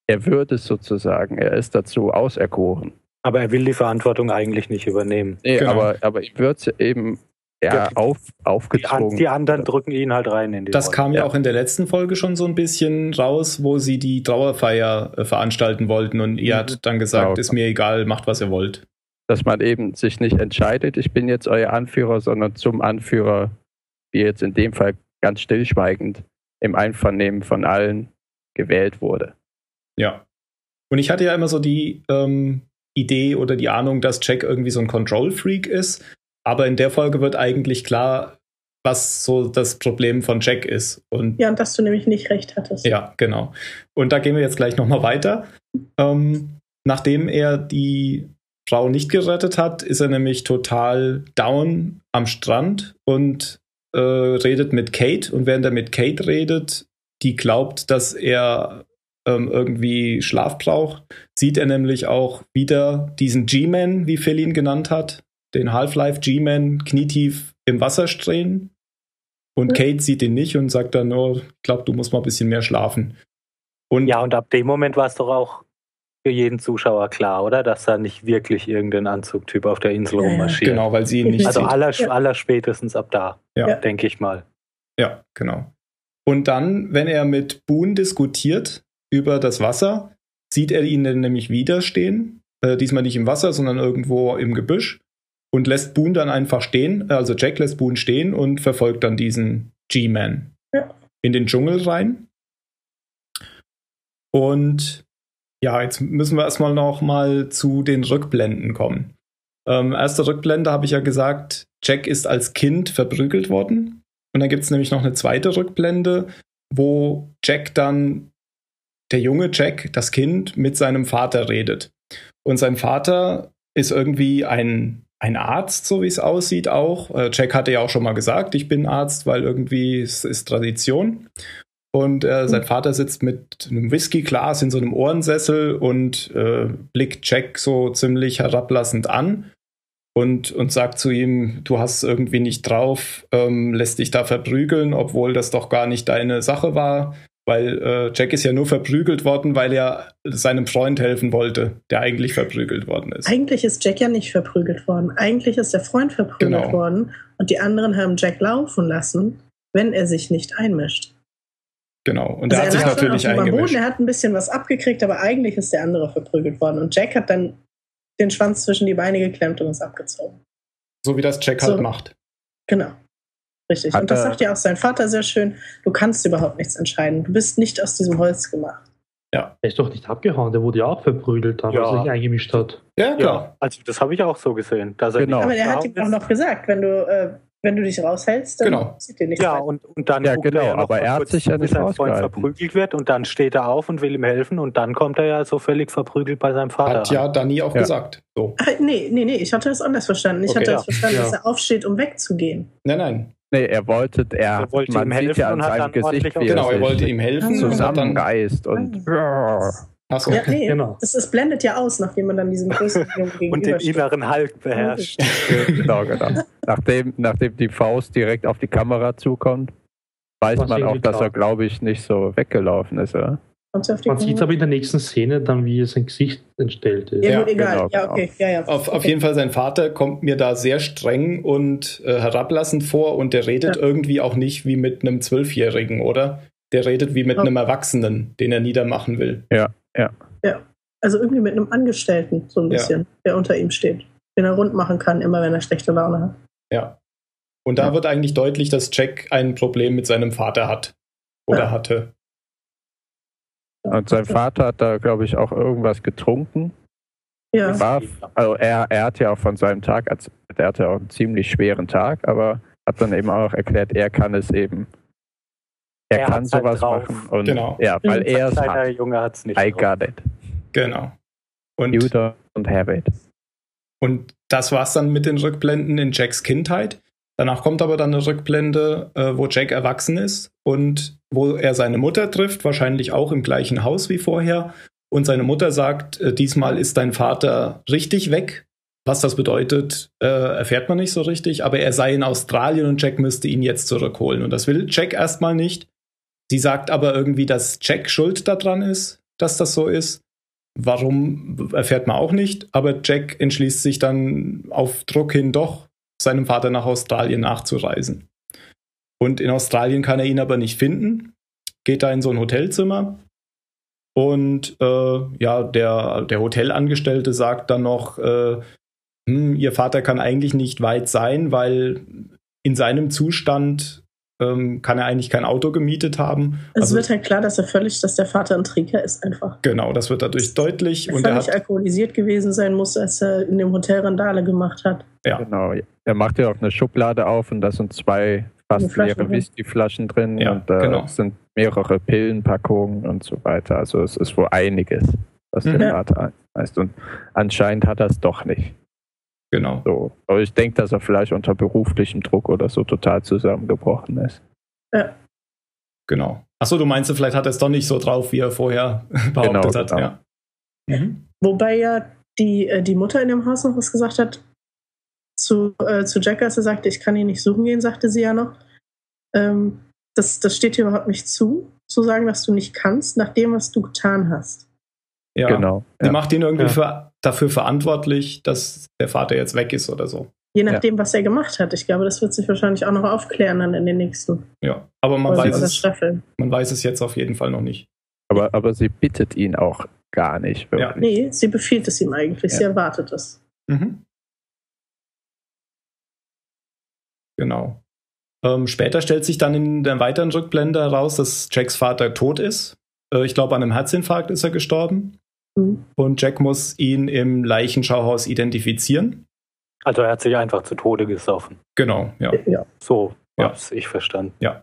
er wird es sozusagen, er ist dazu auserkoren. Aber er will die Verantwortung eigentlich nicht übernehmen. Nee, genau. aber, aber ihm wird eben ja, auf, aufgezogen. Die, die, anderen drücken ihn halt rein in die Das Rolle. kam ja auch in der letzten Folge schon so ein bisschen raus, wo sie die Trauerfeier äh, veranstalten wollten und ihr mhm. hat dann gesagt, genau. ist mir egal, macht was ihr wollt. Dass man eben sich nicht entscheidet, ich bin jetzt euer Anführer, sondern zum Anführer, wie jetzt in dem Fall ganz stillschweigend im Einvernehmen von allen gewählt wurde. Ja. Und ich hatte ja immer so die ähm, Idee oder die Ahnung, dass Jack irgendwie so ein Control-Freak ist aber in der Folge wird eigentlich klar, was so das Problem von Jack ist. Und ja, und dass du nämlich nicht recht hattest. Ja, genau. Und da gehen wir jetzt gleich nochmal weiter. Ähm, nachdem er die Frau nicht gerettet hat, ist er nämlich total down am Strand und äh, redet mit Kate. Und während er mit Kate redet, die glaubt, dass er ähm, irgendwie Schlaf braucht, sieht er nämlich auch wieder diesen G-Man, wie Phil ihn genannt hat, den Half-Life G-Man knietief im Wasser stehen. Und Kate sieht ihn nicht und sagt dann nur, ich glaube, du musst mal ein bisschen mehr schlafen. Und ja, und ab dem Moment war es doch auch für jeden Zuschauer klar, oder? Dass da nicht wirklich irgendein Anzugtyp auf der Insel ja, rummarschiert. Genau, weil sie ihn nicht Also sieht. aller, aller spätestens ab da, ja. denke ich mal. Ja, genau. Und dann, wenn er mit Boone diskutiert über das Wasser, sieht er ihn dann nämlich wieder stehen. Äh, diesmal nicht im Wasser, sondern irgendwo im Gebüsch und lässt Boone dann einfach stehen. Also Jack lässt Boone stehen und verfolgt dann diesen G-Man ja. in den Dschungel rein. Und ja, jetzt müssen wir erstmal noch mal zu den Rückblenden kommen. Ähm, erste Rückblende habe ich ja gesagt, Jack ist als Kind verprügelt worden. Und dann gibt es nämlich noch eine zweite Rückblende, wo Jack dann, der junge Jack, das Kind, mit seinem Vater redet. Und sein Vater ist irgendwie ein ein Arzt, so wie es aussieht, auch. Äh, Jack hatte ja auch schon mal gesagt, ich bin Arzt, weil irgendwie es ist Tradition. Und äh, sein Vater sitzt mit einem Whiskyglas in so einem Ohrensessel und äh, blickt Jack so ziemlich herablassend an und, und sagt zu ihm, du hast irgendwie nicht drauf, ähm, lässt dich da verprügeln, obwohl das doch gar nicht deine Sache war. Weil äh, Jack ist ja nur verprügelt worden, weil er seinem Freund helfen wollte, der eigentlich verprügelt worden ist. Eigentlich ist Jack ja nicht verprügelt worden. Eigentlich ist der Freund verprügelt genau. worden und die anderen haben Jack laufen lassen, wenn er sich nicht einmischt. Genau, und also er hat sich natürlich eingemischt. Boden, er hat ein bisschen was abgekriegt, aber eigentlich ist der andere verprügelt worden. Und Jack hat dann den Schwanz zwischen die Beine geklemmt und ist abgezogen. So wie das Jack halt so, halt macht. Genau. Richtig. Hat und das sagt ja auch sein Vater sehr schön. Du kannst überhaupt nichts entscheiden. Du bist nicht aus diesem Holz gemacht. Ja. Er ist doch nicht abgehauen, der wurde ja auch verprügelt, als er sich eingemischt hat. Ja, klar. Ja, also das habe ich auch so gesehen. Dass er genau. Aber er hat ihm auch noch gesagt, wenn du äh, wenn du dich raushältst, dann genau. sieht dir nichts Ja, und, und dann ja, genau, er aber er hat sich ja nicht Freund verprügelt wird und dann steht er auf und will ihm helfen und dann kommt er ja so völlig verprügelt bei seinem Vater. Hat ja Dani auch ja. gesagt. So. Ach, nee, nee, nee, ich hatte das anders verstanden. Ich okay, hatte ja. das verstanden, dass er aufsteht, um wegzugehen. Nein, nein. Nee, er wollte, er, er wollte man ihm helfen ja an seinem Gesicht, wie genau, er, wollte ihm helfen, zusammenreißt und, und Achso, ja, nee, genau. Es, es, blendet ja aus, nachdem man dann diesem größten Und den inneren Hulk beherrscht. genau, genau. Nachdem, nachdem die Faust direkt auf die Kamera zukommt, weiß Was man auch, dass er, glaube ich, nicht so weggelaufen ist, oder? Man sieht es aber in der nächsten Szene dann, wie sein Gesicht entstellt ist. Ja, ja egal. Genau, ja, okay. Ja, ja. Auf, okay. auf jeden Fall, sein Vater kommt mir da sehr streng und äh, herablassend vor und der redet ja. irgendwie auch nicht wie mit einem Zwölfjährigen, oder? Der redet wie mit oh. einem Erwachsenen, den er niedermachen will. Ja. Ja. Ja. Also irgendwie mit einem Angestellten, so ein bisschen, ja. der unter ihm steht. Den er rund machen kann, immer wenn er schlechte Laune hat. Ja. Und da ja. wird eigentlich deutlich, dass Jack ein Problem mit seinem Vater hat. Oder ja. hatte. Und sein Vater hat da, glaube ich, auch irgendwas getrunken. Ja. War, also er, er hat ja auch von seinem Tag, er hatte auch einen ziemlich schweren Tag, aber hat dann eben auch erklärt, er kann es eben er, er kann halt sowas halt machen. Und genau. Ja, weil er es hat. Junge hat's nicht. I got it. Genau. Und, you don't have it. Und das war's dann mit den Rückblenden in Jacks Kindheit. Danach kommt aber dann eine Rückblende, äh, wo Jack erwachsen ist und wo er seine Mutter trifft, wahrscheinlich auch im gleichen Haus wie vorher. Und seine Mutter sagt, äh, diesmal ist dein Vater richtig weg. Was das bedeutet, äh, erfährt man nicht so richtig, aber er sei in Australien und Jack müsste ihn jetzt zurückholen. Und das will Jack erstmal nicht. Sie sagt aber irgendwie, dass Jack schuld daran ist, dass das so ist. Warum erfährt man auch nicht, aber Jack entschließt sich dann auf Druck hin doch, seinem Vater nach Australien nachzureisen. Und in Australien kann er ihn aber nicht finden, geht da in so ein Hotelzimmer und äh, ja, der, der Hotelangestellte sagt dann noch, äh, hm, ihr Vater kann eigentlich nicht weit sein, weil in seinem Zustand ähm, kann er eigentlich kein Auto gemietet haben. Es also, wird halt klar, dass er völlig, dass der Vater ein Trinker ist einfach. Genau, das wird dadurch deutlich. Er und völlig er hat, alkoholisiert gewesen sein muss, als er in dem Hotel Randale gemacht hat. Ja. Genau. Er macht ja auch eine Schublade auf und da sind zwei fast leere Whiskyflaschen drin ja, und da genau. sind mehrere Pillenpackungen und so weiter. Also es ist wohl einiges, was mhm. der Vater heißt. Und anscheinend hat er es doch nicht. Genau. So. Aber ich denke, dass er vielleicht unter beruflichem Druck oder so total zusammengebrochen ist. Ja. Genau. Achso, du meinst, vielleicht hat er es doch nicht so drauf, wie er vorher behauptet genau, hat. Genau. Ja. Mhm. Wobei ja die, äh, die Mutter in dem Haus noch was gesagt hat zu, äh, zu Jack, als er sagte, ich kann ihn nicht suchen gehen, sagte sie ja noch. Ähm, das, das steht dir überhaupt nicht zu, zu sagen, dass du nicht kannst, nach dem, was du getan hast. Ja, genau. Die ja. macht ihn irgendwie ja. für, dafür verantwortlich, dass der Vater jetzt weg ist oder so. Je nachdem, ja. was er gemacht hat. Ich glaube, das wird sich wahrscheinlich auch noch aufklären dann in den nächsten. Ja, aber man weiß, es, man weiß es jetzt auf jeden Fall noch nicht. Aber, aber sie bittet ihn auch gar nicht. Wirklich. Ja. Nee, sie befiehlt es ihm eigentlich. Sie erwartet es. Mhm. Genau. Ähm, später stellt sich dann in der weiteren Rückblende heraus, dass Jacks Vater tot ist. Äh, ich glaube, an einem Herzinfarkt ist er gestorben. Mhm. Und Jack muss ihn im Leichenschauhaus identifizieren. Also er hat sich einfach zu Tode gesoffen. Genau, ja. ja. So ja. ich verstanden. Ja.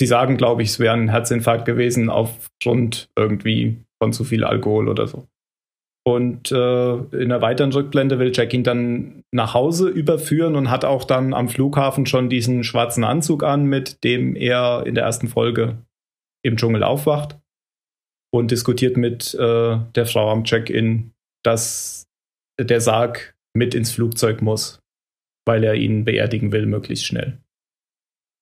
Die sagen, glaube ich, es wäre ein Herzinfarkt gewesen aufgrund irgendwie von zu viel Alkohol oder so. Und äh, in der weiteren Rückblende will Jack ihn dann nach Hause überführen und hat auch dann am Flughafen schon diesen schwarzen Anzug an, mit dem er in der ersten Folge im Dschungel aufwacht und diskutiert mit äh, der Frau am Check-in, dass der Sarg mit ins Flugzeug muss, weil er ihn beerdigen will, möglichst schnell.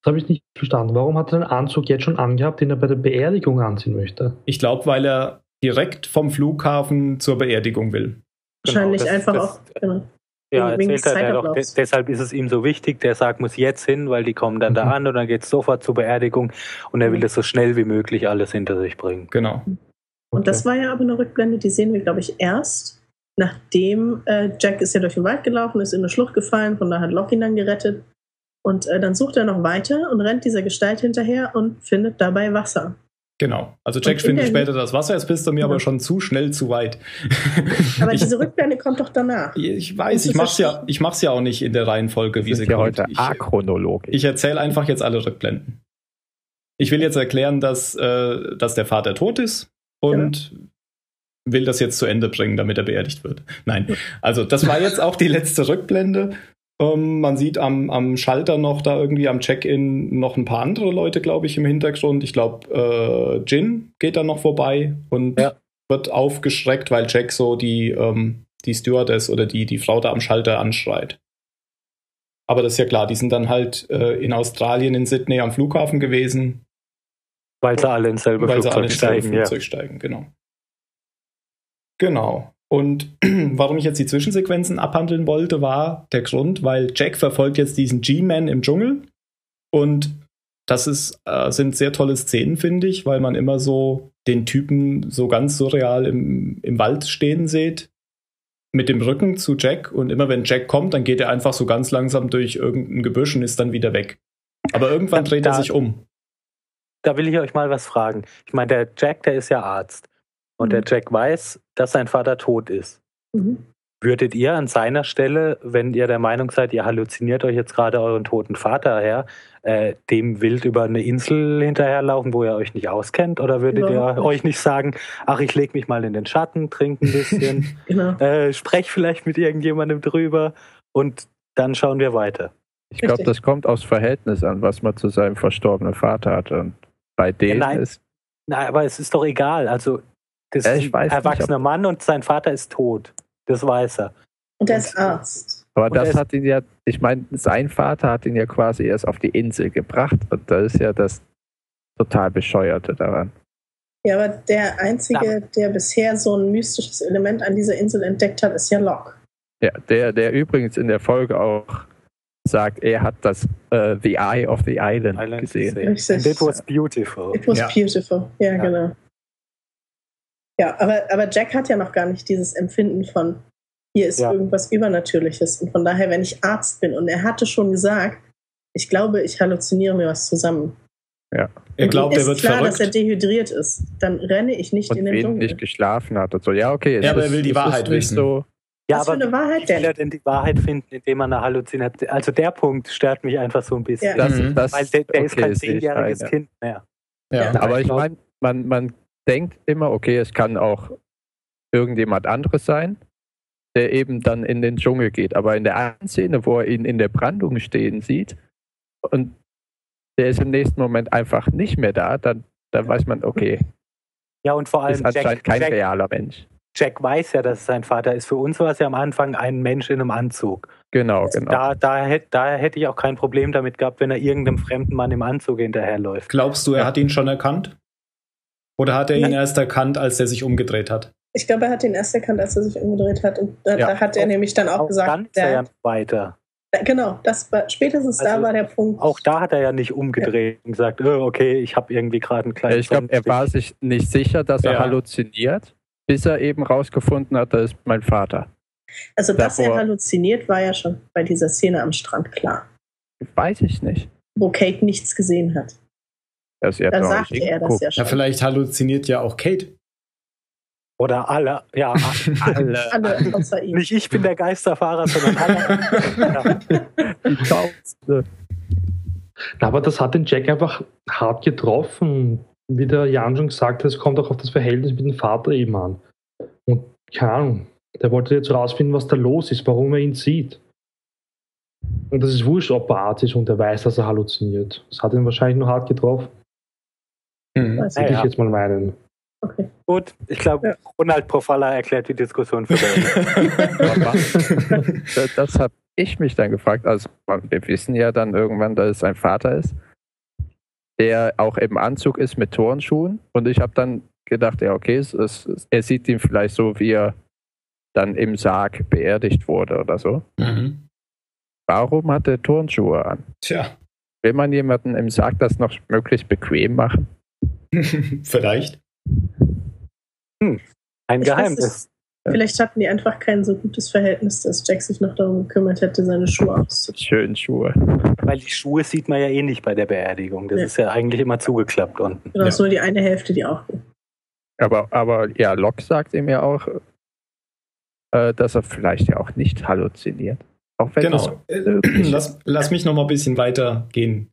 Das habe ich nicht verstanden. Warum hat er den Anzug jetzt schon angehabt, den er bei der Beerdigung anziehen möchte? Ich glaube, weil er direkt vom Flughafen zur Beerdigung will. Wahrscheinlich genau, das, einfach das, auch. Genau. Ja, erzählt er doch, deshalb ist es ihm so wichtig, der Sarg muss jetzt hin, weil die kommen dann mhm. da an und dann geht es sofort zur Beerdigung und er will das so schnell wie möglich alles hinter sich bringen. Genau. Und okay. das war ja aber eine Rückblende, die sehen wir, glaube ich, erst, nachdem äh, Jack ist ja durch den Wald gelaufen, ist in eine Schlucht gefallen, von da hat Locke ihn dann gerettet. Und äh, dann sucht er noch weiter und rennt dieser Gestalt hinterher und findet dabei Wasser. Genau. Also Jack findet später das Wasser, jetzt bist du mir ja. aber schon zu schnell zu weit. Aber ich, diese Rückblende kommt doch danach. Ich weiß, ich mach's ja, ich mach's ja auch nicht in der Reihenfolge, wie sie ja kommt. heute achronologisch. Ich, ich erzähle einfach jetzt alle Rückblenden. Ich will jetzt erklären, dass, äh, dass der Vater tot ist und ja. will das jetzt zu Ende bringen, damit er beerdigt wird. Nein. Also das war jetzt auch die letzte Rückblende. Ähm, man sieht am, am Schalter noch da irgendwie am Check-in noch ein paar andere Leute, glaube ich, im Hintergrund. Ich glaube, äh, Jin geht da noch vorbei und ja. wird aufgeschreckt, weil Jack so die, ähm, die Stewardess oder die, die Frau da am Schalter anschreit. Aber das ist ja klar, die sind dann halt äh, in Australien, in Sydney am Flughafen gewesen. Weil sie alle ins selbe Flugzeug, alle ins steigen, Flugzeug ja. steigen. Genau. Genau. Und warum ich jetzt die Zwischensequenzen abhandeln wollte, war der Grund, weil Jack verfolgt jetzt diesen G-Man im Dschungel und das ist, äh, sind sehr tolle Szenen, finde ich, weil man immer so den Typen so ganz surreal im, im Wald stehen sieht, mit dem Rücken zu Jack und immer wenn Jack kommt, dann geht er einfach so ganz langsam durch irgendein Gebüsch und ist dann wieder weg. Aber irgendwann dreht da, er sich um. Da will ich euch mal was fragen. Ich meine, der Jack, der ist ja Arzt. Und mhm. der Jack weiß, dass sein Vater tot ist. Mhm. Würdet ihr an seiner Stelle, wenn ihr der Meinung seid, ihr halluziniert euch jetzt gerade euren toten Vater her, äh, dem wild über eine Insel hinterherlaufen, wo ihr euch nicht auskennt? Oder würdet ja. ihr euch nicht sagen, ach, ich leg mich mal in den Schatten, trinke ein bisschen, genau. äh, sprech vielleicht mit irgendjemandem drüber und dann schauen wir weiter. Ich glaube, das kommt aus Verhältnis an, was man zu seinem verstorbenen Vater hatte. Und bei dem ja, nein, ist. Nein, aber es ist doch egal. Also das ja, ist ein erwachsener nicht, Mann und sein Vater ist tot. Das weiß er. Und er ist Arzt. Aber das hat ihn ja, ich meine, sein Vater hat ihn ja quasi erst auf die Insel gebracht und das ist ja das total Bescheuerte daran. Ja, aber der Einzige, der bisher so ein mystisches Element an dieser Insel entdeckt hat, ist ja Locke. Ja, der, der übrigens in der Folge auch sagt, er hat das uh, The Eye of the Island, Island gesehen. And it was beautiful. It was ja. beautiful, ja, ja, genau. Ja, aber, aber Jack hat ja noch gar nicht dieses Empfinden von, hier ist ja. irgendwas Übernatürliches. Und von daher, wenn ich Arzt bin und er hatte schon gesagt, ich glaube, ich halluziniere mir was zusammen. Ja. Er glaubt, er wird klar, verrückt. dass er dehydriert ist. Dann renne ich nicht und in den Dschungel. nicht geschlafen hat und so. Ja, okay. Ja, aber er will die Wahrheit wissen. So ja, Was aber für eine Wahrheit denn? will er denn die Wahrheit finden, indem man eine Halluzination. Also der Punkt stört mich einfach so ein bisschen. Ja. Das, mhm. das, Weil der, der okay, ist kein zehnjähriges. Kind mehr. Ja. ja. Aber ich meine, man, man denkt immer, okay, es kann auch irgendjemand anderes sein, der eben dann in den Dschungel geht. Aber in der einen Szene, wo er ihn in der Brandung stehen sieht und der ist im nächsten Moment einfach nicht mehr da, dann, dann weiß man, okay. Ja, und vor allem ist anscheinend Jack, kein Jack, realer Mensch. Jack weiß ja, dass es sein Vater ist. Für uns war es ja am Anfang ein Mensch in einem Anzug. Genau, also genau. Da, da, da hätte ich auch kein Problem damit gehabt, wenn er irgendeinem fremden Mann im Anzug hinterherläuft. Glaubst du, er hat ihn schon erkannt? Oder hat er ihn ja. erst erkannt, als er sich umgedreht hat? Ich glaube, er hat ihn erst erkannt, als er sich umgedreht hat. Und da, ja. da hat er auch, nämlich dann auch, auch gesagt, dann der, ja weiter. Genau, das war, spätestens also, da war der Punkt. Auch da hat er ja nicht umgedreht ja. und gesagt, oh, okay, ich habe irgendwie gerade einen kleinen. Ich glaube, er war sich nicht sicher, dass er halluziniert bis er eben rausgefunden hat, das ist mein Vater. Also, dass Davor, er halluziniert, war ja schon bei dieser Szene am Strand klar. Weiß ich nicht. Wo Kate nichts gesehen hat. Das ja da sagte er das ja schon. Ja, vielleicht halluziniert ja auch Kate. Oder alle, ja, alle. alle außer ihm. Nicht ich bin der Geisterfahrer, sondern alle. ja. Aber das hat den Jack einfach hart getroffen wie der Jan schon gesagt hat, es kommt auch auf das Verhältnis mit dem Vater eben an. Und keine Ahnung, der wollte jetzt rausfinden, was da los ist, warum er ihn sieht. Und das ist wurscht, ob er Arzt ist und er weiß, dass er halluziniert. Das hat ihn wahrscheinlich nur hart getroffen. Mhm. Würde ja, ich jetzt mal meinen. Okay. Gut, ich glaube, ja. Ronald Profalla erklärt die Diskussion für das, das habe ich mich dann gefragt. Also, wir wissen ja dann irgendwann, dass es sein Vater ist der auch im Anzug ist mit Turnschuhen. Und ich habe dann gedacht, ja, okay, es, es, er sieht ihn vielleicht so, wie er dann im Sarg beerdigt wurde oder so. Mhm. Warum hat er Turnschuhe an? Tja. Will man jemanden im Sarg das noch möglichst bequem machen? vielleicht. Hm. Ein ich Geheimnis. Vielleicht hatten die einfach kein so gutes Verhältnis, dass Jack sich noch darum gekümmert hätte, seine Schuhe auszuziehen. Schönen Schuhe. Weil die Schuhe sieht man ja eh nicht bei der Beerdigung. Das ja. ist ja eigentlich immer zugeklappt unten. Genau, ja. ist nur die eine Hälfte, die auch geht. Aber, aber ja, Locke sagt ihm ja auch, äh, dass er vielleicht ja auch nicht halluziniert. Auch wenn genau. Äh, lass, lass mich noch mal ein bisschen weitergehen.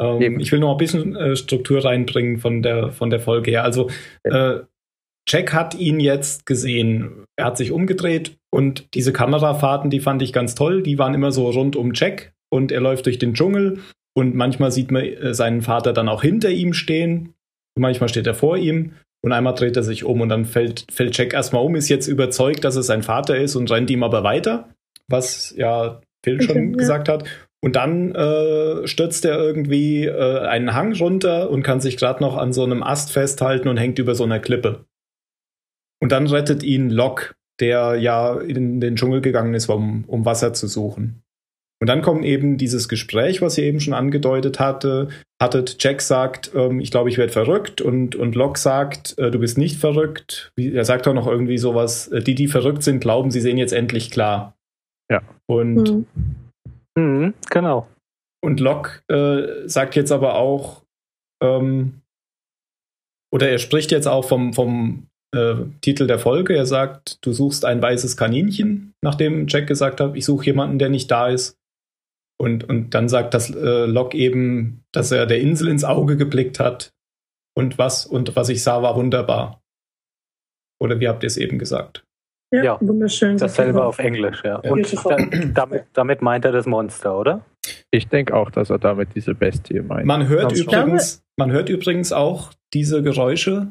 Ähm, ich will noch ein bisschen äh, Struktur reinbringen von der, von der Folge her. Also, äh, Jack hat ihn jetzt gesehen. Er hat sich umgedreht und diese Kamerafahrten, die fand ich ganz toll. Die waren immer so rund um Jack und er läuft durch den Dschungel und manchmal sieht man äh, seinen Vater dann auch hinter ihm stehen. Manchmal steht er vor ihm und einmal dreht er sich um und dann fällt, fällt Jack erstmal um, ist jetzt überzeugt, dass es sein Vater ist und rennt ihm aber weiter, was ja Phil schon ja. gesagt hat. Und dann äh, stürzt er irgendwie äh, einen Hang runter und kann sich gerade noch an so einem Ast festhalten und hängt über so einer Klippe. Und dann rettet ihn Locke, der ja in den Dschungel gegangen ist, um, um Wasser zu suchen. Und dann kommt eben dieses Gespräch, was ihr eben schon angedeutet hatte. Hattet, Jack sagt, ähm, ich glaube, ich werde verrückt und, und Locke sagt, äh, du bist nicht verrückt. Wie, er sagt auch noch irgendwie sowas, äh, die, die verrückt sind, glauben, sie sehen jetzt endlich klar. Ja. Und mhm. Mhm, genau. Und Locke äh, sagt jetzt aber auch, ähm, oder er spricht jetzt auch vom, vom äh, Titel der Folge. Er sagt, du suchst ein weißes Kaninchen, nachdem Jack gesagt hat, ich suche jemanden, der nicht da ist. Und, und dann sagt das äh, Locke eben, dass er der Insel ins Auge geblickt hat. Und was, und was ich sah, war wunderbar. Oder wie habt ihr es eben gesagt? Ja, ja wunderschön. Dasselbe auf Englisch, ja. ja. Und da, damit, damit meint er das Monster, oder? Ich denke auch, dass er damit diese Bestie meint. Man hört, übrigens, man hört übrigens auch diese Geräusche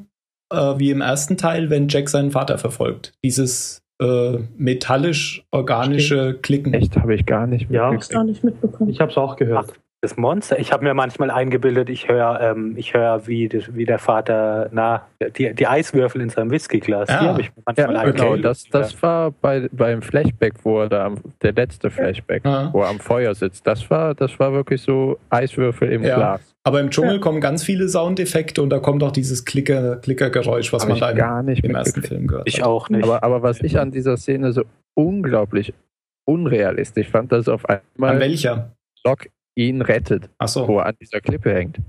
äh, wie im ersten Teil, wenn Jack seinen Vater verfolgt. Dieses, äh, metallisch-organische Klicken. Echt, habe ich gar nicht ja. mitbekommen. Ich nicht mitbekommen. Ich habe es auch gehört. Ach, das Monster. Ich habe mir manchmal eingebildet, ich höre, ähm, ich höre, wie, wie der Vater, na, die, die Eiswürfel in seinem Whiskyglas. Ja. Die habe ich manchmal ja, Genau, das, das war bei, beim Flashback, wo er da am, der letzte Flashback, ja. wo er am Feuer sitzt. Das war, das war wirklich so Eiswürfel im ja. Glas. Aber im Dschungel kommen ganz viele Soundeffekte und da kommt auch dieses Klicker, Klickergeräusch, was man da gar nicht im ersten Film gehört Ich auch nicht. Aber, aber was ich an dieser Szene so unglaublich unrealistisch fand, dass auf einmal an welcher? Locke ihn rettet, so. wo er an dieser Klippe hängt.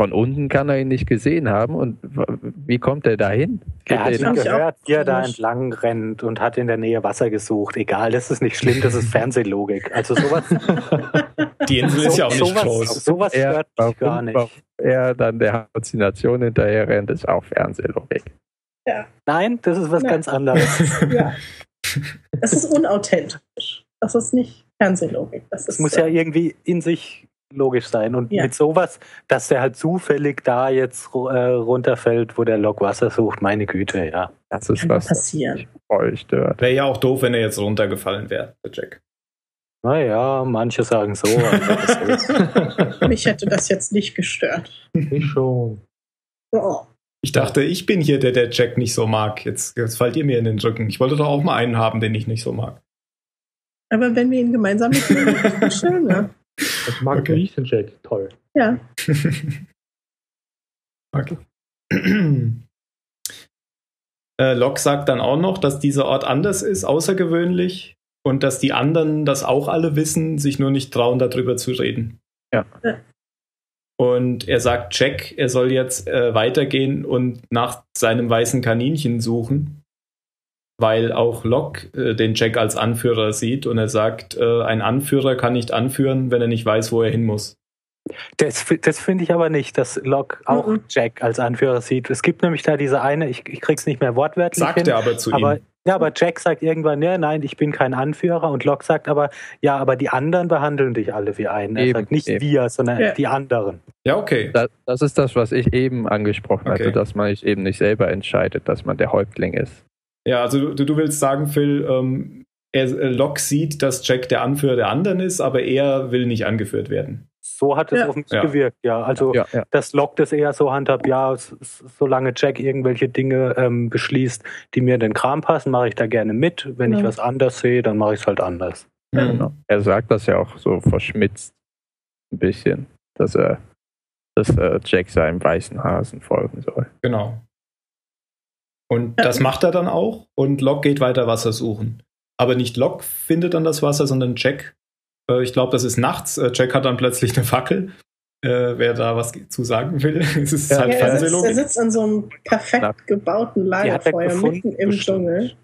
Von unten kann er ihn nicht gesehen haben und wie kommt er dahin? Er hat ihn gehört, wie er da entlang rennt und hat in der Nähe Wasser gesucht. Egal, das ist nicht schlimm, das ist Fernsehlogik. Also sowas. Die Insel ist ja auch nicht sowas, groß. Sowas stört mich gar nicht. Er dann der Halluzination hinterher rennt, ist auch Fernsehlogik. Ja. Nein, das ist was ja. ganz anderes. ja. Das ist unauthentisch. Das ist nicht Fernsehlogik. Das, das muss ja äh, irgendwie in sich logisch sein. Und ja. mit sowas, dass der halt zufällig da jetzt äh, runterfällt, wo der Lok Wasser sucht, meine Güte, ja. Das ist Kann was passieren. Wäre ja auch doof, wenn er jetzt runtergefallen wäre, der Jack. Naja, manche sagen so. Mich hätte das jetzt nicht gestört. Ich schon. Oh. Ich dachte, ich bin hier der, der Jack nicht so mag. Jetzt, jetzt fallt ihr mir in den Rücken. Ich wollte doch auch mal einen haben, den ich nicht so mag. Aber wenn wir ihn gemeinsam mitnehmen, ist das schön, ne? Das mag okay. ich den Jack. Toll. Ja. okay. äh, Locke sagt dann auch noch, dass dieser Ort anders ist, außergewöhnlich und dass die anderen das auch alle wissen, sich nur nicht trauen, darüber zu reden. Ja. Und er sagt Jack, er soll jetzt äh, weitergehen und nach seinem weißen Kaninchen suchen weil auch Locke äh, den Jack als Anführer sieht und er sagt, äh, ein Anführer kann nicht anführen, wenn er nicht weiß, wo er hin muss. Das, das finde ich aber nicht, dass Locke auch mhm. Jack als Anführer sieht. Es gibt nämlich da diese eine, ich, ich krieg's nicht mehr wortwörtlich. Sagt hin, er aber zu aber, ihm. Ja, aber Jack sagt irgendwann, ja, nein, ich bin kein Anführer. Und Locke sagt aber, ja, aber die anderen behandeln dich alle wie einen. Er eben, sagt nicht eben. wir, sondern ja. die anderen. Ja, okay. Das, das, ist das, was ich eben angesprochen okay. hatte, dass man sich eben nicht selber entscheidet, dass man der Häuptling ist. Ja, also du, du willst sagen, Phil, ähm, er, äh, Locke sieht, dass Jack der Anführer der anderen ist, aber er will nicht angeführt werden. So hat es ja. auf mich ja. gewirkt, ja. Also ja, ja. dass Locke das eher so handhabt, ja, solange Jack irgendwelche Dinge ähm, beschließt, die mir in den Kram passen, mache ich da gerne mit. Wenn ich was anders sehe, dann mache ich es halt anders. Genau. Er sagt das ja auch so verschmitzt ein bisschen, dass er dass äh, Jack seinem weißen Hasen folgen soll. Genau. Und das macht er dann auch und Locke geht weiter Wasser suchen. Aber nicht Locke findet dann das Wasser, sondern Jack. Äh, ich glaube, das ist nachts. Äh, Jack hat dann plötzlich eine Fackel. Äh, wer da was zu sagen will, es ist ja, halt ja, er, sitzt, er sitzt an so einem perfekt gebauten Lagerfeuer mitten im Dschungel.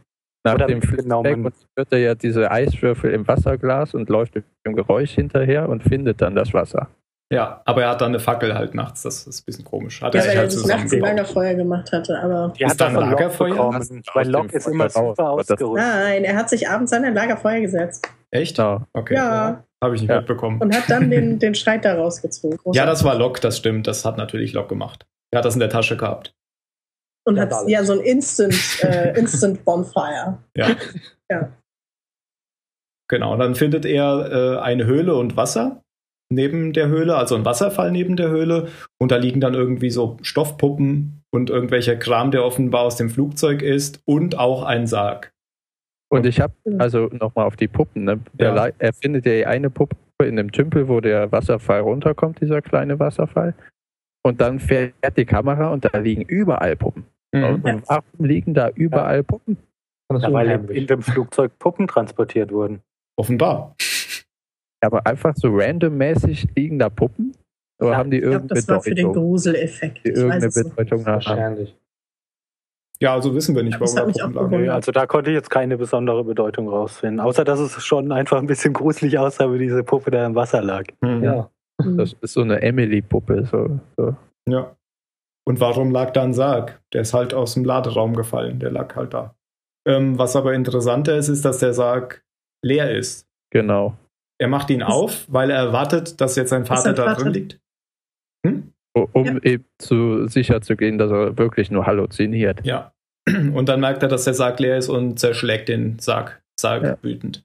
Nach Oder dem Feedback hört er ja diese Eiswürfel im Wasserglas und läuft dem Geräusch hinterher und findet dann das Wasser. Ja, aber er hat dann eine Fackel halt nachts. Das ist ein bisschen komisch. Hat ja, er weil halt er nachts ein Lagerfeuer gemacht hatte, aber. Die ist dann ein Lagerfeuer? Weil Locke ist immer super ausgerüstet. Nein, er hat sich abends an ein Lagerfeuer gesetzt. Echt? Ja. Okay. Ja. Habe ich nicht ja. mitbekommen. Und hat dann den, den Streit da rausgezogen. Ja, das war Locke, das stimmt. Das hat natürlich Locke gemacht. Er hat das in der Tasche gehabt. Und ja, hat ja so ein Instant, äh, Instant Bonfire. Ja. ja. Genau, dann findet er äh, eine Höhle und Wasser neben der Höhle, also ein Wasserfall neben der Höhle. Und da liegen dann irgendwie so Stoffpuppen und irgendwelcher Kram, der offenbar aus dem Flugzeug ist und auch ein Sarg. Und ich habe, also nochmal auf die Puppen, ne? ja. er findet ja eine Puppe in dem Tümpel, wo der Wasserfall runterkommt, dieser kleine Wasserfall. Und dann fährt die Kamera und da liegen überall Puppen. Mhm. Und warum liegen da überall Puppen? Ja, weil in dem Flugzeug Puppen transportiert wurden. Offenbar. Aber einfach so randommäßig liegen da Puppen? Oder ja, haben die irgendeine das Bedeutung? War für den Gruseleffekt. Die irgendeine Bedeutung Wahrscheinlich. Ja, also wissen wir nicht, warum da Puppen lagen. Nee, also da konnte ich jetzt keine besondere Bedeutung rausfinden. Außer dass es schon einfach ein bisschen gruselig aussah, wie diese Puppe da im Wasser lag. Mhm. Ja. Das ist so eine Emily-Puppe. So, so. Ja. Und warum lag da ein Sarg? Der ist halt aus dem Laderaum gefallen. Der lag halt da. Ähm, was aber interessanter ist, ist, dass der Sarg leer ist. Genau. Er macht ihn auf, weil er erwartet, dass jetzt sein Vater da drin liegt. Hm? Um ja. eben zu sicher zu gehen, dass er wirklich nur halluziniert. Ja. Und dann merkt er, dass der Sarg leer ist und zerschlägt den Sarg, Sarg ja. wütend.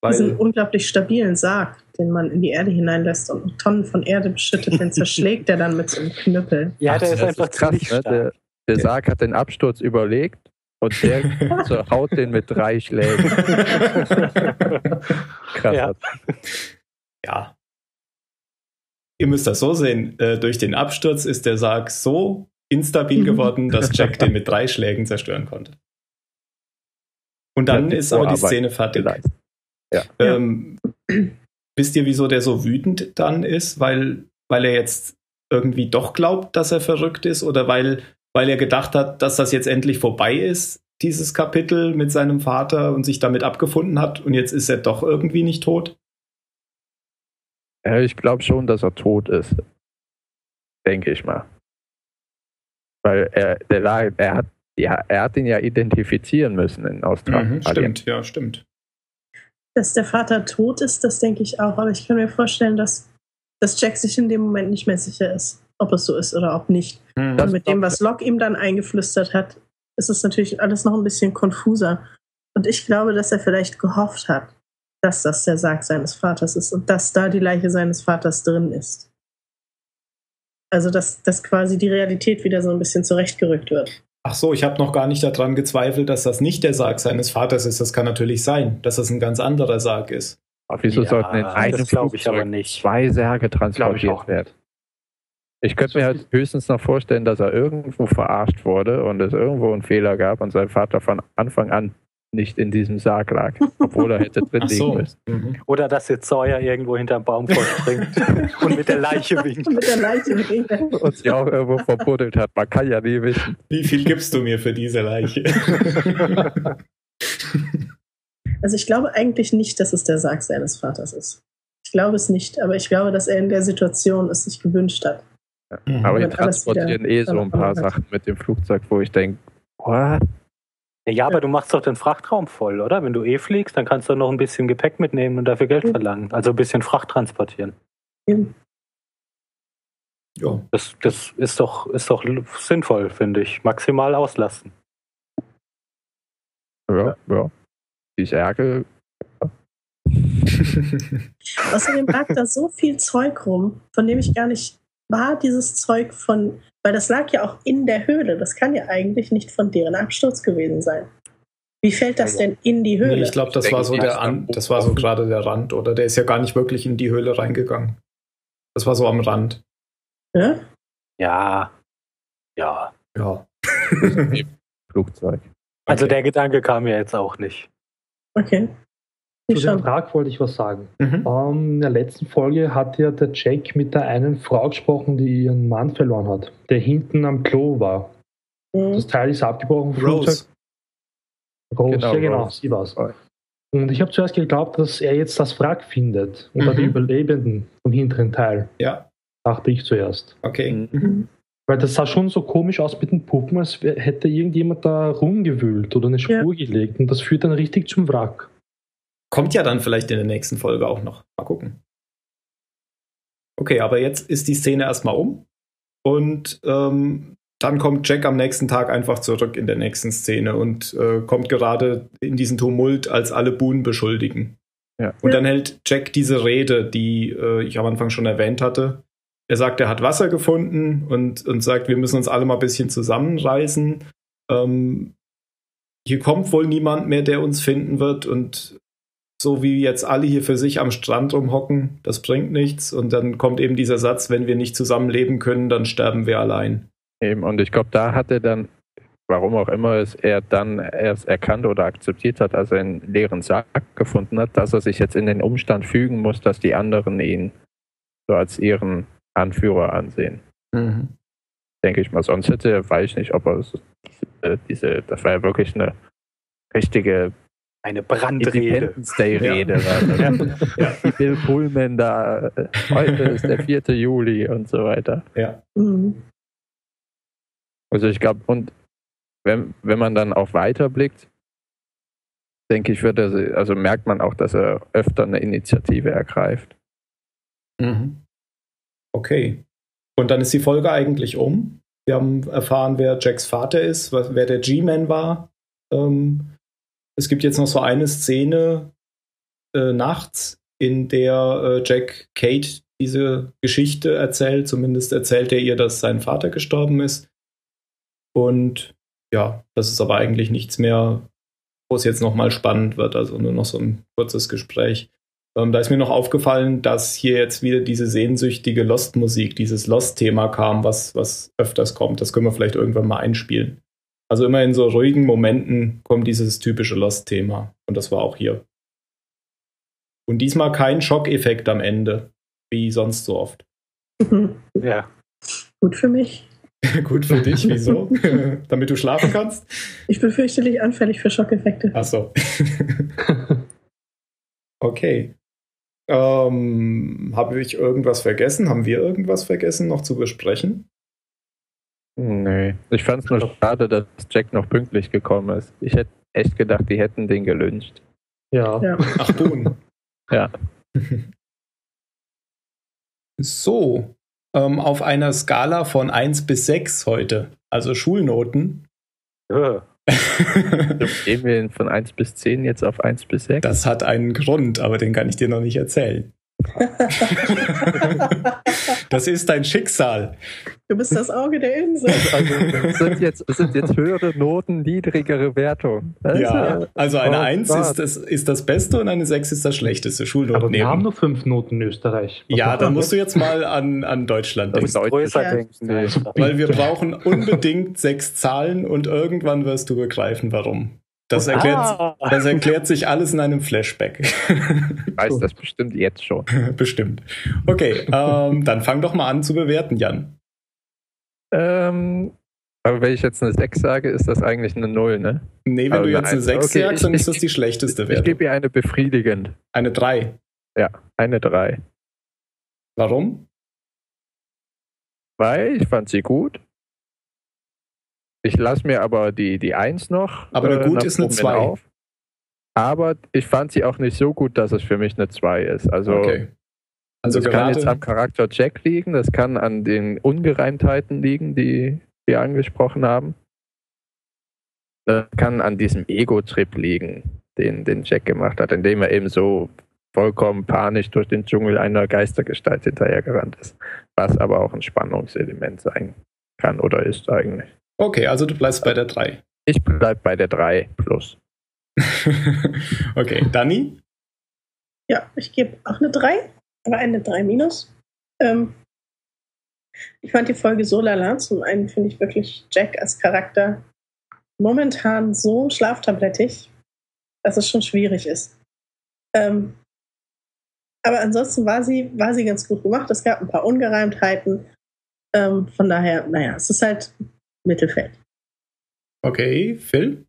Weil Diesen unglaublich stabilen Sarg, den man in die Erde hineinlässt und Tonnen von Erde beschüttet, den zerschlägt er dann mit so einem Knüppel. Ja, der Ach, ist einfach ist krass. Ne? Der, der Sarg hat den Absturz überlegt und der haut den mit drei Schlägen. krass. Ja. ja. Ihr müsst das so sehen. Äh, durch den Absturz ist der Sarg so instabil mhm. geworden, dass Jack den mit drei Schlägen zerstören konnte. Und dann ja, ist aber die Szene fertig. Ja. Ähm, wisst ihr, wieso der so wütend dann ist? Weil, weil er jetzt irgendwie doch glaubt, dass er verrückt ist oder weil, weil er gedacht hat, dass das jetzt endlich vorbei ist, dieses Kapitel mit seinem Vater und sich damit abgefunden hat und jetzt ist er doch irgendwie nicht tot? Ja, ich glaube schon, dass er tot ist. Denke ich mal. Weil er, der, er, hat, ja, er hat ihn ja identifizieren müssen in Australien. Mhm, stimmt, ja, stimmt. Dass der Vater tot ist, das denke ich auch. Aber ich kann mir vorstellen, dass, dass Jack sich in dem Moment nicht mehr sicher ist, ob es so ist oder ob nicht. Mhm. Und mit dem, was Locke ihm dann eingeflüstert hat, ist es natürlich alles noch ein bisschen konfuser. Und ich glaube, dass er vielleicht gehofft hat, dass das der Sarg seines Vaters ist und dass da die Leiche seines Vaters drin ist. Also dass, dass quasi die Realität wieder so ein bisschen zurechtgerückt wird. Ach so, ich habe noch gar nicht daran gezweifelt, dass das nicht der Sarg seines Vaters ist. Das kann natürlich sein, dass das ein ganz anderer Sarg ist. Aber wieso ja, sollten in einem Flugzeug nicht. zwei Särge transportiert werden? Ich könnte mir halt höchstens noch vorstellen, dass er irgendwo verarscht wurde und es irgendwo einen Fehler gab und sein Vater von Anfang an nicht in diesem Sarg lag, obwohl er hätte drin so. liegen müssen. Mhm. Oder dass jetzt Sawyer irgendwo hinterm Baum vorspringt und mit der Leiche winkt. mit der Leiche winkt. Und sie auch irgendwo verbuddelt hat. Man kann ja nie wissen. Wie viel gibst du mir für diese Leiche? also ich glaube eigentlich nicht, dass es der Sarg seines Vaters ist. Ich glaube es nicht, aber ich glaube, dass er in der Situation es sich gewünscht hat. Ja. Aber die transportieren eh so ein paar Sachen mit dem Flugzeug, wo ich denke, what? Ja, aber du machst doch den Frachtraum voll, oder? Wenn du eh fliegst, dann kannst du noch ein bisschen Gepäck mitnehmen und dafür Geld verlangen. Also ein bisschen Fracht transportieren. Ja. Das, das ist doch, ist doch sinnvoll, finde ich. Maximal auslassen. Ja, ja. Die Särge. Außerdem lag da so viel Zeug rum, von dem ich gar nicht war, dieses Zeug von weil das lag ja auch in der Höhle. Das kann ja eigentlich nicht von deren Absturz gewesen sein. Wie fällt das denn in die Höhle? Nee, ich glaube, das war so der An das war so gerade der Rand, oder der ist ja gar nicht wirklich in die Höhle reingegangen. Das war so am Rand. Ja? Ja. Ja. Ja. Flugzeug. Also okay. der Gedanke kam mir jetzt auch nicht. Okay. Zu dem Vertrag wollte ich was sagen. Mhm. Um, ähm, in der letzten Folge hat ja der Jack mit der einen Frau gesprochen, die ihren Mann verloren hat, der hinten am Klo war. Mhm. Das Teil ist abgebrochen. Rose. Rose, genau, ja genau, Rose. sie war's. Und ich habe zuerst geglaubt, dass er jetzt das Wrack findet unter mhm. die Überlebenden vom hinteren Teil. Ja. Dachte ich zuerst. Okay. Mhm. Weil das sah schon so komisch aus mit den Puppen, als hätte irgendjemand da rumgewühlt oder eine Spur ja. gelegt. Und das führt dann richtig zum Wrack. Kommt ja dann vielleicht in der nächsten Folge auch noch. Mal gucken. Okay, aber jetzt ist die Szene erstmal um. Und ähm, dann kommt Jack am nächsten Tag einfach zurück in der nächsten Szene und äh, kommt gerade in diesen Tumult, als alle Boone beschuldigen. Ja. Und dann hält Jack diese Rede, die äh, ich am Anfang schon erwähnt hatte. Er sagt, er hat Wasser gefunden und, und sagt, wir müssen uns alle mal ein bisschen zusammenreißen. Ähm, hier kommt wohl niemand mehr, der uns finden wird und so wie jetzt alle hier für sich am Strand rumhocken, das bringt nichts. Und dann kommt eben dieser Satz, wenn wir nicht zusammenleben können, dann sterben wir allein. Eben, und ich glaube, da hat er dann, warum auch immer es er dann erst erkannt oder akzeptiert hat, als er einen leeren Sack gefunden hat, dass er sich jetzt in den Umstand fügen muss, dass die anderen ihn so als ihren Anführer ansehen. Mhm. Denke ich mal. Sonst hätte, weiß ich nicht, ob er diese, diese das war ja wirklich eine richtige eine Brandrede. Independence Day-Rede. Ja. ja. Bill Pullman da, heute ist der 4. Juli und so weiter. Ja. Mhm. Also ich glaube, und wenn, wenn man dann auch weiterblickt, denke ich, wird er, also merkt man auch, dass er öfter eine Initiative ergreift. Mhm. Okay. Und dann ist die Folge eigentlich um. Wir haben erfahren, wer Jacks Vater ist, wer der G-Man war. Ähm, es gibt jetzt noch so eine Szene äh, nachts, in der äh, Jack Kate diese Geschichte erzählt. Zumindest erzählt er ihr, dass sein Vater gestorben ist. Und ja, das ist aber eigentlich nichts mehr, wo es jetzt nochmal spannend wird. Also nur noch so ein kurzes Gespräch. Ähm, da ist mir noch aufgefallen, dass hier jetzt wieder diese sehnsüchtige Lost-Musik, dieses Lost-Thema kam, was, was öfters kommt. Das können wir vielleicht irgendwann mal einspielen. Also immer in so ruhigen Momenten kommt dieses typische Lost-Thema. Und das war auch hier. Und diesmal kein Schockeffekt am Ende, wie sonst so oft. Ja. Gut für mich. Gut für dich, wieso? Damit du schlafen kannst? Ich bin fürchterlich anfällig für Schockeffekte. Ach so. okay. Ähm, Habe ich irgendwas vergessen? Haben wir irgendwas vergessen noch zu besprechen? Nee. Ich fand es nur schade, dass Jack noch pünktlich gekommen ist. Ich hätte echt gedacht, die hätten den gelünscht. Ja. ja. Ach, Boon. ja. So, ähm, auf einer Skala von 1 bis 6 heute, also Schulnoten. Ja. Gehen wir von 1 bis 10 jetzt auf 1 bis 6? Das hat einen Grund, aber den kann ich dir noch nicht erzählen. das ist dein Schicksal. Du bist das Auge der Insel. Also, das sind jetzt, das sind jetzt höhere Noten, niedrigere Wertungen. Ja, also eine oh, 1 ist das, ist das Beste und eine 6 ist das schlechteste. Schulnoten. Aber wir haben nur 5 Noten in Österreich. Was ja, dann musst du jetzt mal an, an Deutschland denken. Größer ja. denken. Weil wir brauchen unbedingt sechs Zahlen und irgendwann wirst du begreifen, warum. Das erklärt, ah. das erklärt sich alles in einem Flashback. Ich weiß das bestimmt jetzt schon. bestimmt. Okay, ähm, dann fang doch mal an zu bewerten, Jan. Ähm, aber wenn ich jetzt eine 6 sage, ist das eigentlich eine 0, ne? Nee, wenn also du jetzt eine 6 okay, sagst, dann ist das die schlechteste Wertung. Ich gebe ihr eine befriedigend. Eine 3? Ja, eine 3. Warum? Weil ich fand sie gut. Ich lasse mir aber die, die 1 noch. Aber eine äh, gut ist eine 2. Aber ich fand sie auch nicht so gut, dass es für mich eine 2 ist. Also, okay. also das kann jetzt am Charakter Jack liegen, das kann an den Ungereimtheiten liegen, die wir angesprochen haben. Das kann an diesem Ego-Trip liegen, den, den Jack gemacht hat, indem er eben so vollkommen panisch durch den Dschungel einer Geistergestalt hinterhergerannt ist. Was aber auch ein Spannungselement sein kann oder ist eigentlich. Okay, also du bleibst bei der 3. Ich bleib bei der 3 plus. okay, Dani? Ja, ich gebe auch eine 3, aber eine 3 minus. Ähm, ich fand die Folge so lala. Zum einen finde ich wirklich Jack als Charakter momentan so schlaftablettig, dass es schon schwierig ist. Ähm, aber ansonsten war sie, war sie ganz gut gemacht. Es gab ein paar Ungereimtheiten. Ähm, von daher, naja, es ist halt Mittelfeld. Okay, Phil?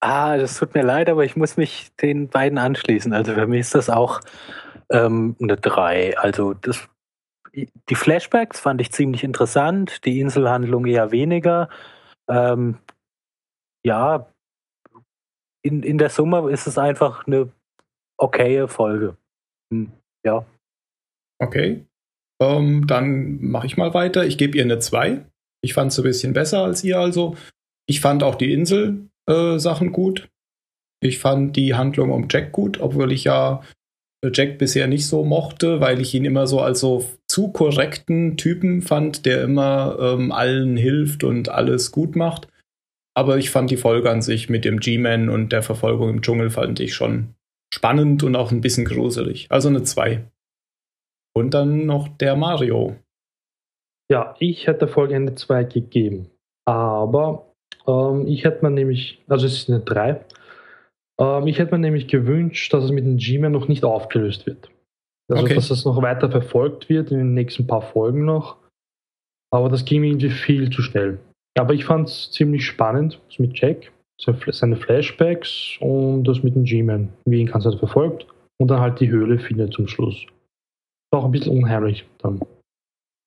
Ah, das tut mir leid, aber ich muss mich den beiden anschließen. Also für mich ist das auch ähm, eine 3. Also das, die Flashbacks fand ich ziemlich interessant, die Inselhandlung eher weniger. Ähm, ja, in, in der Summe ist es einfach eine okaye Folge. Hm, ja. Okay. Ähm, dann mache ich mal weiter. Ich gebe ihr eine 2. Ich fand es ein bisschen besser als ihr also. Ich fand auch die Insel-Sachen äh, gut. Ich fand die Handlung um Jack gut, obwohl ich ja äh, Jack bisher nicht so mochte, weil ich ihn immer so als so zu korrekten Typen fand, der immer ähm, allen hilft und alles gut macht. Aber ich fand die Folge an sich mit dem G-Man und der Verfolgung im Dschungel fand ich schon spannend und auch ein bisschen gruselig. Also eine 2. Und dann noch der Mario. Ja, ich hätte der Folge eine 2 gegeben. Aber ähm, ich hätte mir nämlich, also es ist eine 3, ähm, ich hätte mir nämlich gewünscht, dass es mit dem G-Man noch nicht aufgelöst wird. Also, okay. dass es noch weiter verfolgt wird in den nächsten paar Folgen noch. Aber das ging mir irgendwie viel zu schnell. Aber ich fand es ziemlich spannend, das mit Jack, seine Flashbacks und das mit dem G-Man, wie ihn ganz verfolgt. Und dann halt die Höhle findet zum Schluss. Auch ein bisschen unheimlich dann.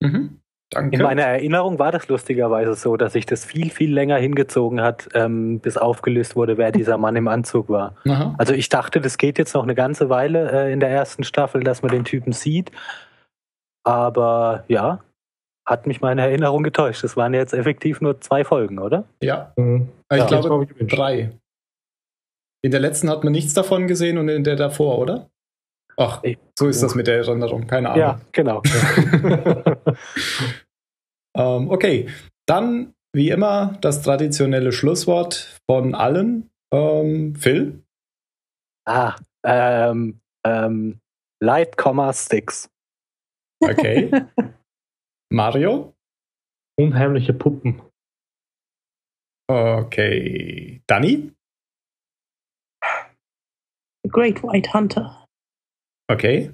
Mhm. Danke. In meiner Erinnerung war das lustigerweise so, dass sich das viel, viel länger hingezogen hat, ähm, bis aufgelöst wurde, wer dieser Mann im Anzug war. Aha. Also ich dachte, das geht jetzt noch eine ganze Weile äh, in der ersten Staffel, dass man den Typen sieht. Aber ja, hat mich meine Erinnerung getäuscht. Es waren jetzt effektiv nur zwei Folgen, oder? Ja. Mhm. Ich ja, glaube drei. In der letzten hat man nichts davon gesehen und in der davor, oder? Ach, so ist das mit der Erinnerung, keine Ahnung. Ja, genau. ähm, okay, dann wie immer das traditionelle Schlusswort von allen. Ähm, Phil? Ah, ähm, ähm, Light, Sticks. Okay. Mario? Unheimliche Puppen. Okay. Danny? The Great White Hunter. Okay.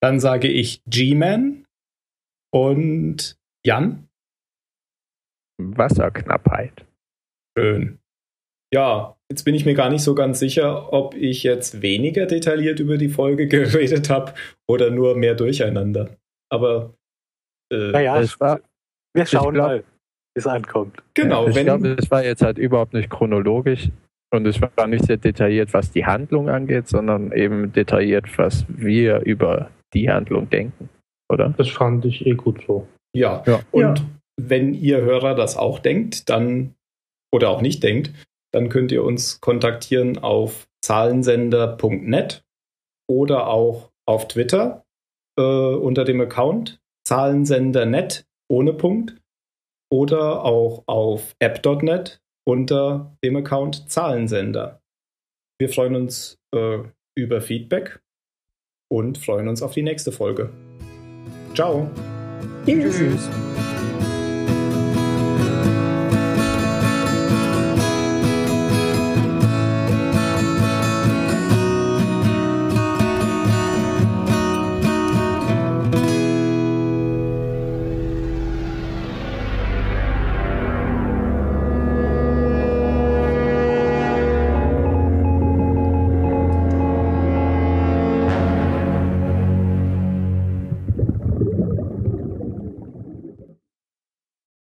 Dann sage ich G-Man und Jan. Wasserknappheit. Schön. Ja, jetzt bin ich mir gar nicht so ganz sicher, ob ich jetzt weniger detailliert über die Folge geredet habe oder nur mehr durcheinander. Aber äh, naja, es war, wir schauen glaub, mal, wie es ankommt. Genau. Ja, ich glaube, es war jetzt halt überhaupt nicht chronologisch und es war nicht sehr detailliert, was die Handlung angeht, sondern eben detailliert, was wir über die Handlung denken, oder? Das fand ich eh gut so. Ja, ja. und ja. wenn ihr Hörer das auch denkt, dann oder auch nicht denkt, dann könnt ihr uns kontaktieren auf zahlensender.net oder auch auf Twitter äh, unter dem Account Zahlensender.net ohne Punkt oder auch auf app.net unter dem Account Zahlensender. Wir freuen uns äh, über Feedback und freuen uns auf die nächste Folge. Ciao. Cheers. Cheers.